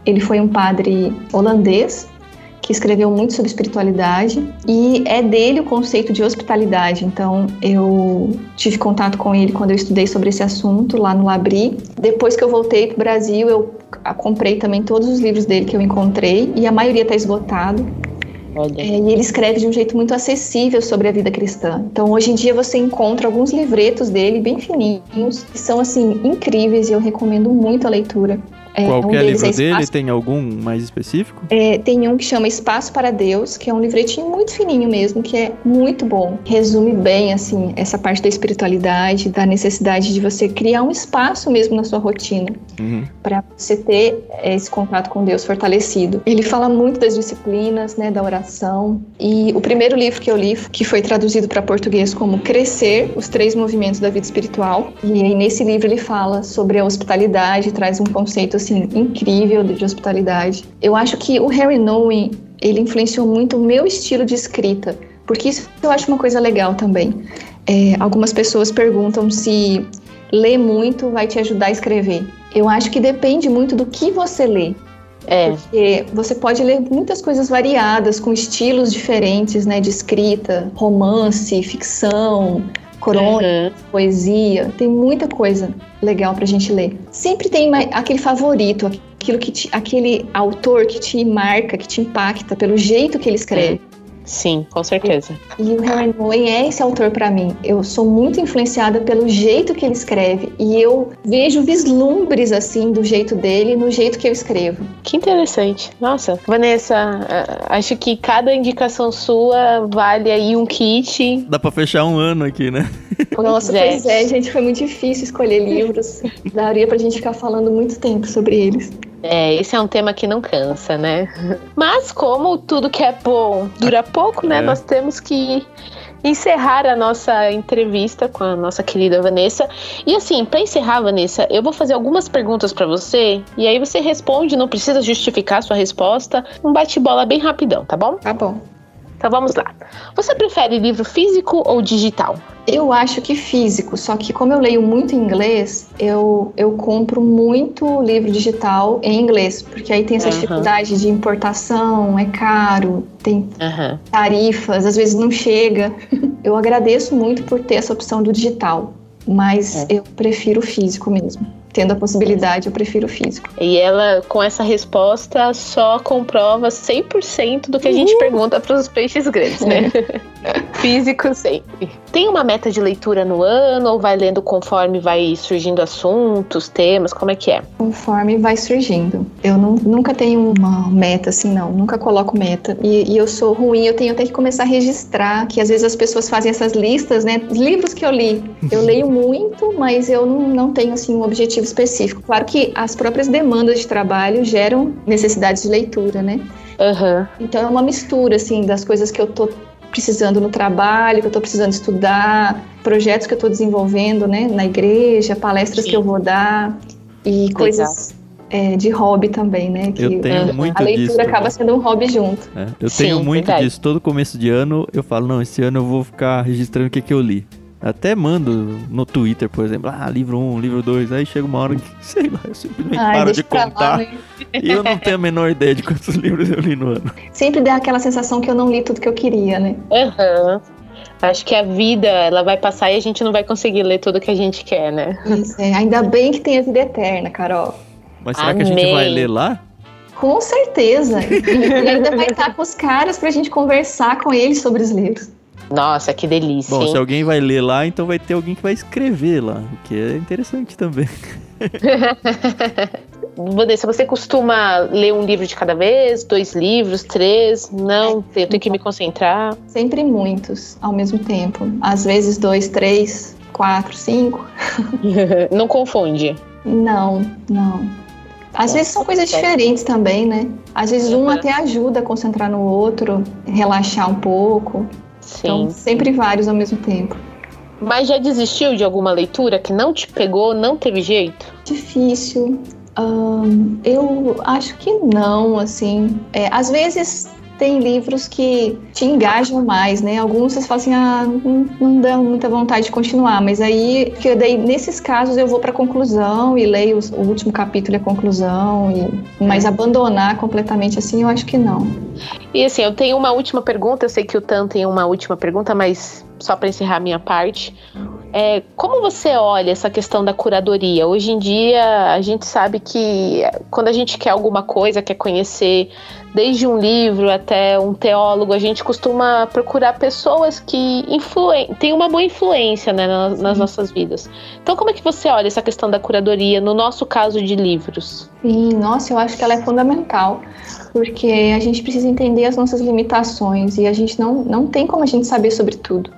Ele foi um padre holandês que escreveu muito sobre espiritualidade e é dele o conceito de hospitalidade. Então, eu tive contato com ele quando eu estudei sobre esse assunto lá no Labri. Depois que eu voltei para o Brasil, eu comprei também todos os livros dele que eu encontrei e a maioria está esgotado. É, e ele escreve de um jeito muito acessível sobre a vida cristã. Então, hoje em dia, você encontra alguns livretos dele, bem fininhos, que são, assim, incríveis e eu recomendo muito a leitura. É, um Qualquer deles livro é dele Espaço tem algum mais específico? é, tem um que chama Espaço para Deus, que é um livretinho muito fininho mesmo, que é muito bom. Resume bem, assim, essa parte da espiritualidade, da necessidade de você criar um espaço mesmo na sua rotina Uhum. para você ter é, esse contato com Deus fortalecido. Ele fala muito das disciplinas, né, da oração. E o primeiro livro que eu li, que foi traduzido para português como Crescer, os três movimentos da vida espiritual. E aí nesse livro ele fala sobre a hospitalidade, traz um conceito assim incrível de hospitalidade. Eu acho que o Harry Nowen, ele influenciou muito o meu estilo de escrita, porque isso eu acho uma coisa legal também. É, algumas pessoas perguntam se ler muito vai te ajudar a escrever. Eu acho que depende muito do que você lê. É. Porque você pode ler muitas coisas variadas, com estilos diferentes, né? De escrita, romance, ficção, crônica, Uhum. poesia. Tem muita coisa legal pra gente ler. Sempre tem aquele favorito, aquilo que te- aquele autor que te marca, que te impacta pelo jeito que ele escreve. Sim, com certeza. E o Harry Nowen é esse autor pra mim. Eu sou muito influenciada pelo jeito que ele escreve e eu vejo vislumbres assim do jeito dele no jeito que eu escrevo. Que interessante. Nossa, Vanessa, ah, acho que cada indicação sua vale aí um kit. Dá pra fechar um ano aqui, né? Nossa, pois é, gente, foi muito difícil escolher livros. Daria pra gente ficar falando muito tempo sobre eles. É, esse é um tema que não cansa, né? Mas como tudo que é bom dura pouco, né? É. Nós temos que encerrar a nossa entrevista com a nossa querida Vanessa. E assim, para encerrar, Vanessa, eu vou fazer algumas perguntas para você e aí você responde, não precisa justificar a sua resposta, um bate-bola bem rapidão, tá bom? Tá bom. Então vamos lá. Você prefere livro físico ou digital? Eu acho que físico, só que como eu leio muito em inglês, eu, eu compro muito livro digital em inglês, porque aí tem essa Aham. dificuldade de importação, é caro, tem Aham. tarifas, às vezes não chega. Eu agradeço muito por ter essa opção do digital, mas eu prefiro o físico mesmo. Tendo a possibilidade, eu prefiro o físico. E ela, com essa resposta, só comprova 100% do que a gente pergunta para os peixes grandes, né? Físico sempre. Tem uma meta de leitura no ano ou vai lendo conforme vai surgindo assuntos, temas? Como é que é? Conforme vai surgindo. Eu não, nunca tenho uma meta assim, não. Nunca coloco meta. E, e, eu sou ruim, eu tenho até que começar a registrar, que às vezes as pessoas fazem essas listas, né? Livros que eu li. Eu leio muito, mas eu não, não tenho assim um objetivo específico. Claro que as próprias demandas de trabalho geram necessidades de leitura, né? Uhum. Então é uma mistura assim das coisas que eu tô precisando no trabalho, que eu estou precisando estudar, projetos que eu estou desenvolvendo, né, na igreja, palestras Sim. que eu vou dar e Legal. coisas é, de hobby também, né? Que eu tenho muito a leitura disso, acaba sendo um hobby junto. É, eu tenho Sim, muito verdade. disso. Todo começo de ano eu falo, não, esse ano eu vou ficar registrando o que, que eu li. Até mando no Twitter, por exemplo, ah, livro 1, um, livro 2, aí chega uma hora que, sei lá, eu simplesmente Ai, paro de contar. Lá, né? E eu não tenho a menor ideia de quantos livros eu li no ano. Sempre dá aquela sensação que eu não li tudo que eu queria, né? Aham. Uhum. Acho que a vida, ela vai passar e a gente não vai conseguir ler tudo que a gente quer, né? Isso, é. Ainda bem que tem a vida eterna, Carol. Mas será Amém. que a gente vai ler lá? Com certeza. E ainda vai estar com os caras pra gente conversar com eles sobre os livros. Nossa, que delícia. Bom, hein? se alguém vai ler lá, então vai ter alguém que vai escrever lá, o que é interessante também. Vanessa, você costuma ler um livro de cada vez? Dois livros? Três? Não, eu tenho que me concentrar. Sempre muitos ao mesmo tempo. Às vezes dois, três, quatro, cinco. não confunde? Não, não. Às vezes são coisas diferentes também, né? Às vezes um até ajuda a concentrar no outro, relaxar um pouco. Sim. Então, sempre vários ao mesmo tempo. Mas já desistiu de alguma leitura que não te pegou, não teve jeito? Difícil. Eu acho que não, assim. É, às vezes tem livros que te engajam mais, né? Alguns você fala assim, ah, não, não dá muita vontade de continuar, mas aí, que daí nesses casos eu vou para conclusão e leio o último capítulo e a conclusão, e, mas é. abandonar completamente assim, eu acho que não. E assim, eu tenho uma última pergunta, eu sei que o Tan tem uma última pergunta, mas só para encerrar a minha parte, é, como você olha essa questão da curadoria? Hoje em dia, a gente sabe que quando a gente quer alguma coisa, quer conhecer desde um livro até um teólogo, a gente costuma procurar pessoas que têm uma boa influência né, nas, nas, nossas vidas. Então, como é que você olha essa questão da curadoria, no nosso caso de livros? Sim, nossa, eu acho que ela é fundamental, porque a gente precisa entender as nossas limitações e a gente não, não tem como a gente saber sobre tudo.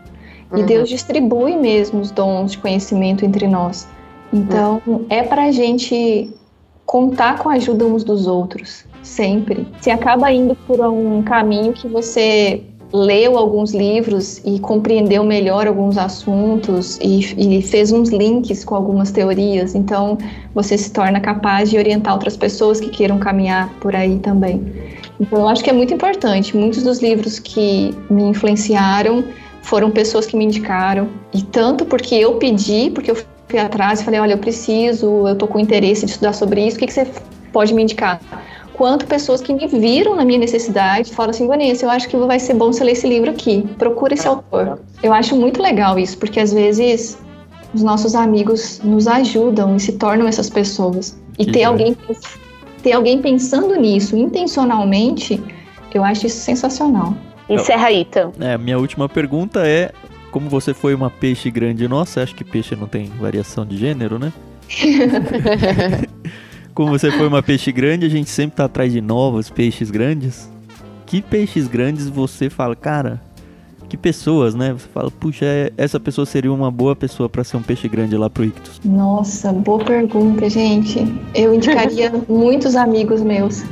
E uhum. Deus distribui mesmo os dons de conhecimento entre nós. Então, uhum. é para a gente contar com a ajuda uns dos outros, sempre. Se acaba indo por um caminho que você leu alguns livros e compreendeu melhor alguns assuntos e, e, fez uns links com algumas teorias, então você se torna capaz de orientar outras pessoas que queiram caminhar por aí também. Então, eu acho que é muito importante. Muitos dos livros que me influenciaram foram pessoas que me indicaram. E tanto porque eu pedi, porque eu fui atrás e falei, olha, eu preciso, eu tô com interesse de estudar sobre isso, o que, que você pode me indicar? Quanto pessoas que me viram na minha necessidade falam assim, Vanessa, eu acho que vai ser bom você ler esse livro aqui, procura esse autor. Eu acho muito legal isso, porque às vezes os nossos amigos nos ajudam e se tornam essas pessoas. E ter alguém, ter alguém pensando nisso intencionalmente, eu acho isso sensacional. Encerra aí, então. É, minha última pergunta é: como você foi uma peixe grande nossa, acho que peixe não tem variação de gênero, né? como você foi uma peixe grande, a gente sempre tá atrás de novos peixes grandes. Que peixes grandes você fala, cara, que pessoas, né? Você fala, puxa, é, essa pessoa seria uma boa pessoa para ser um peixe grande lá pro Ictus? Nossa, boa pergunta, gente. Eu indicaria muitos amigos meus.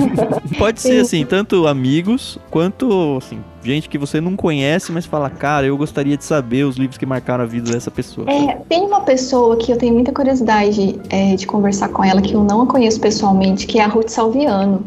Pode ser assim, tanto amigos quanto assim, gente que você não conhece, mas fala, cara, eu gostaria de saber os livros que marcaram a vida dessa pessoa. É, tem uma pessoa que eu tenho muita curiosidade é, de conversar com ela, que eu não a conheço pessoalmente, que é a Ruth Salviano.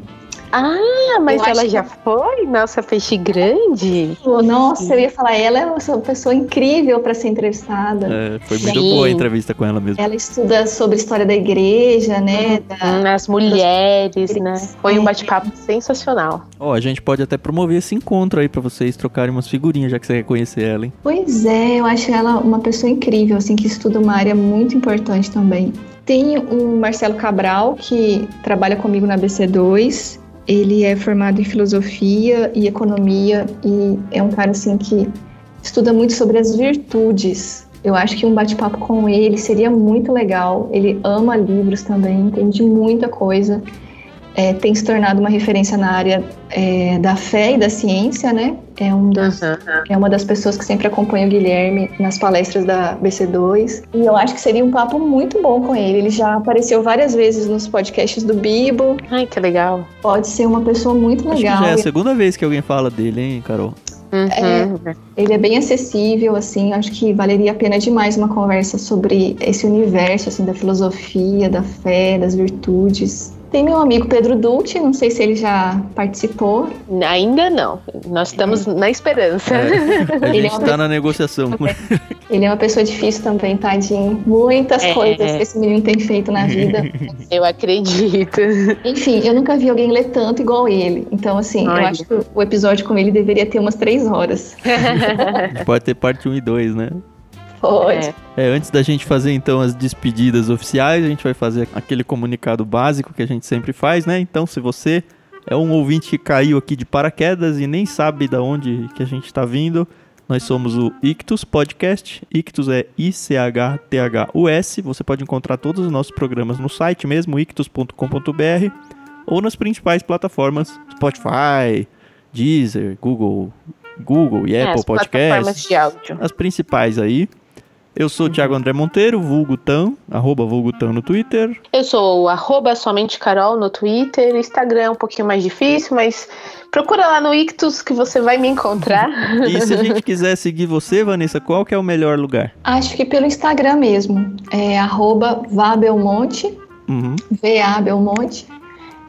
Ah, mas eu ela já que... foi? Nossa, peixe grande? Nossa, eu ia falar, ela é uma pessoa incrível para ser entrevistada. É, foi muito Sim. boa a entrevista com ela mesmo. Ela estuda sobre a história da igreja, né? Hum, da... As mulheres, né? Foi um bate-papo sensacional. Ó, oh, a gente pode até promover esse encontro aí para vocês trocarem umas figurinhas, já que você quer conhecer ela, hein? Pois é, eu acho ela uma pessoa incrível, assim, que estuda uma área muito importante também. Tem o Marcelo Cabral, que trabalha comigo na BC2, Ele é formado em filosofia e economia e é um cara assim que estuda muito sobre as virtudes. Eu acho que um bate-papo com ele seria muito legal. Ele ama livros também, entende muita coisa é, tem se tornado uma referência na área é, da fé e da ciência, né? É, um dos, uhum. é uma das pessoas que sempre acompanha o Guilherme nas palestras da BC2. E eu acho que seria um papo muito bom com ele. Ele já apareceu várias vezes nos podcasts do Bibo. Ai, que legal. Pode ser uma pessoa muito legal. Acho que já é a segunda vez que alguém fala dele, hein, Carol? Uhum. É, ele é bem acessível, assim, acho que valeria a pena demais uma conversa sobre esse universo, assim, da filosofia, da fé, das virtudes. Tem meu amigo Pedro Dulce, não sei se ele já participou. Ainda não. Nós estamos é. na esperança. É. A gente está é uma... na negociação. Ele é uma pessoa difícil também, tadinho. Muitas é. coisas que esse menino tem feito na vida. Eu acredito. Enfim, eu nunca vi alguém ler tanto igual ele. Então, assim, Olha. eu acho que o episódio com ele deveria ter umas três horas. Pode ter parte 1 e 2, né? Pode. É. é, antes da gente fazer então as despedidas oficiais, a gente vai fazer aquele comunicado básico que a gente sempre faz, né? Então, se você é um ouvinte que caiu aqui de paraquedas e nem sabe da onde que a gente está vindo, nós somos o Ictus Podcast. Ictus é I-C-H-T-H-U-S. Você pode encontrar todos os nossos programas no site mesmo, ictus.com.br, ou nas principais plataformas Spotify, Deezer, Google, Google e é, Apple Podcasts. As principais aí. Eu sou o Thiago André Monteiro, vulgo Tan, arroba vulgo Tan no Twitter. Eu sou arroba somente Carol no Twitter. Instagram é um pouquinho mais difícil, mas procura lá no Ictus que você vai me encontrar. e se a gente quiser seguir você, Vanessa, qual que é o melhor lugar? Acho que pelo Instagram mesmo. É arroba Vabelmonte, uhum. V-A Belmonte.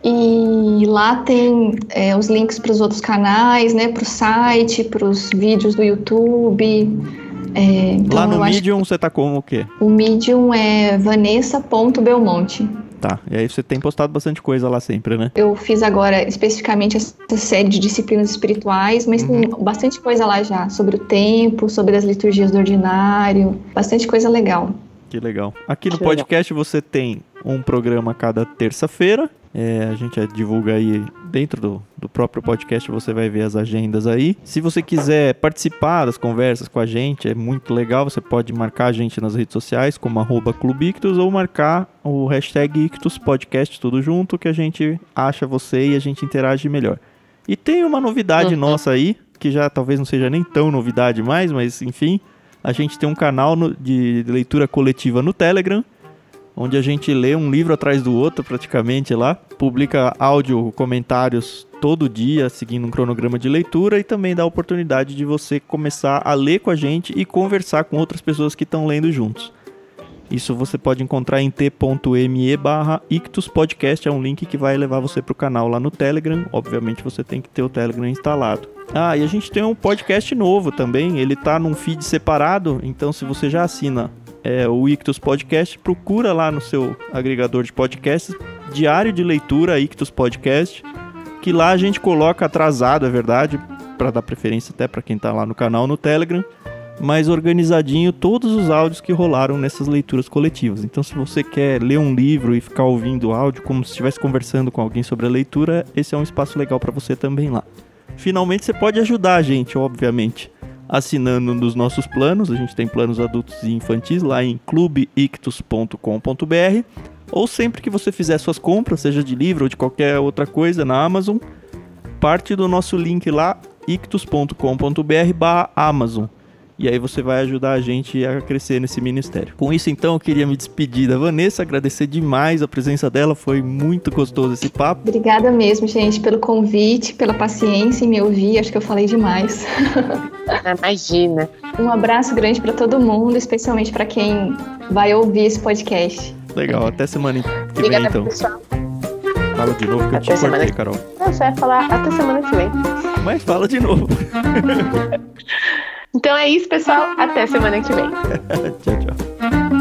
E lá tem é, os links para os outros canais, né? Para o site, para os vídeos do YouTube. É, então lá no Medium você tá com o quê? O Medium é vanessa.belmonte. Tá, e aí você tem postado bastante coisa lá sempre, né? Eu fiz agora especificamente essa série de disciplinas espirituais, mas uhum. tem bastante coisa lá já, sobre o tempo, sobre as liturgias do ordinário, bastante coisa legal. Que legal. Aqui no podcast você tem um programa cada terça-feira. É, a gente divulga aí dentro do próprio podcast, você vai ver as agendas aí. Se você quiser participar das conversas com a gente, é muito legal. Você pode marcar a gente nas redes sociais, como arroba Clubictus, ou marcar o hashtag Ictus Podcast, tudo junto, que a gente acha você e a gente interage melhor. E tem uma novidade uhum. nossa aí, que já talvez não seja nem tão novidade mais, mas enfim, a gente tem um canal no, de leitura coletiva no Telegram onde a gente lê um livro atrás do outro praticamente lá, publica áudio, comentários todo dia, seguindo um cronograma de leitura e também dá a oportunidade de você começar a ler com a gente e conversar com outras pessoas que estão lendo juntos. Isso você pode encontrar em t.me barra Podcast, é um link que vai levar você para o canal lá no Telegram. Obviamente você tem que ter o Telegram instalado. Ah, e a gente tem um podcast novo também, ele tá num feed separado, então se você já assina é, o Ictus Podcast, procura lá no seu agregador de podcasts, diário de leitura Ictus Podcast, que lá a gente coloca atrasado, é verdade, para dar preferência até para quem está lá no canal no Telegram, mas organizadinho todos os áudios que rolaram nessas leituras coletivas. Então, se você quer ler um livro e ficar ouvindo áudio como se estivesse conversando com alguém sobre a leitura, esse é um espaço legal para você também lá. Finalmente, você pode ajudar a gente, obviamente assinando nos nossos planos. A gente tem planos adultos e infantis lá em clubeictus.com.br. Ou sempre que você fizer suas compras, seja de livro ou de qualquer outra coisa na Amazon, parte do nosso link lá, ictus.com.br/amazon e aí você vai ajudar a gente a crescer nesse ministério. Com isso, então, eu queria me despedir da Vanessa, agradecer demais a presença dela, foi muito gostoso esse papo. Obrigada mesmo, gente, pelo convite, pela paciência em me ouvir, acho que eu falei demais. Imagina. Um abraço grande para todo mundo, especialmente para quem vai ouvir esse podcast. Legal, até semana que Obrigada, vem então. Pessoal. Fala de novo que até eu te cortei, que... Carol. Não, você vai falar até semana que vem. Mas fala de novo. Então é isso, pessoal. Até semana que vem. tchau, tchau.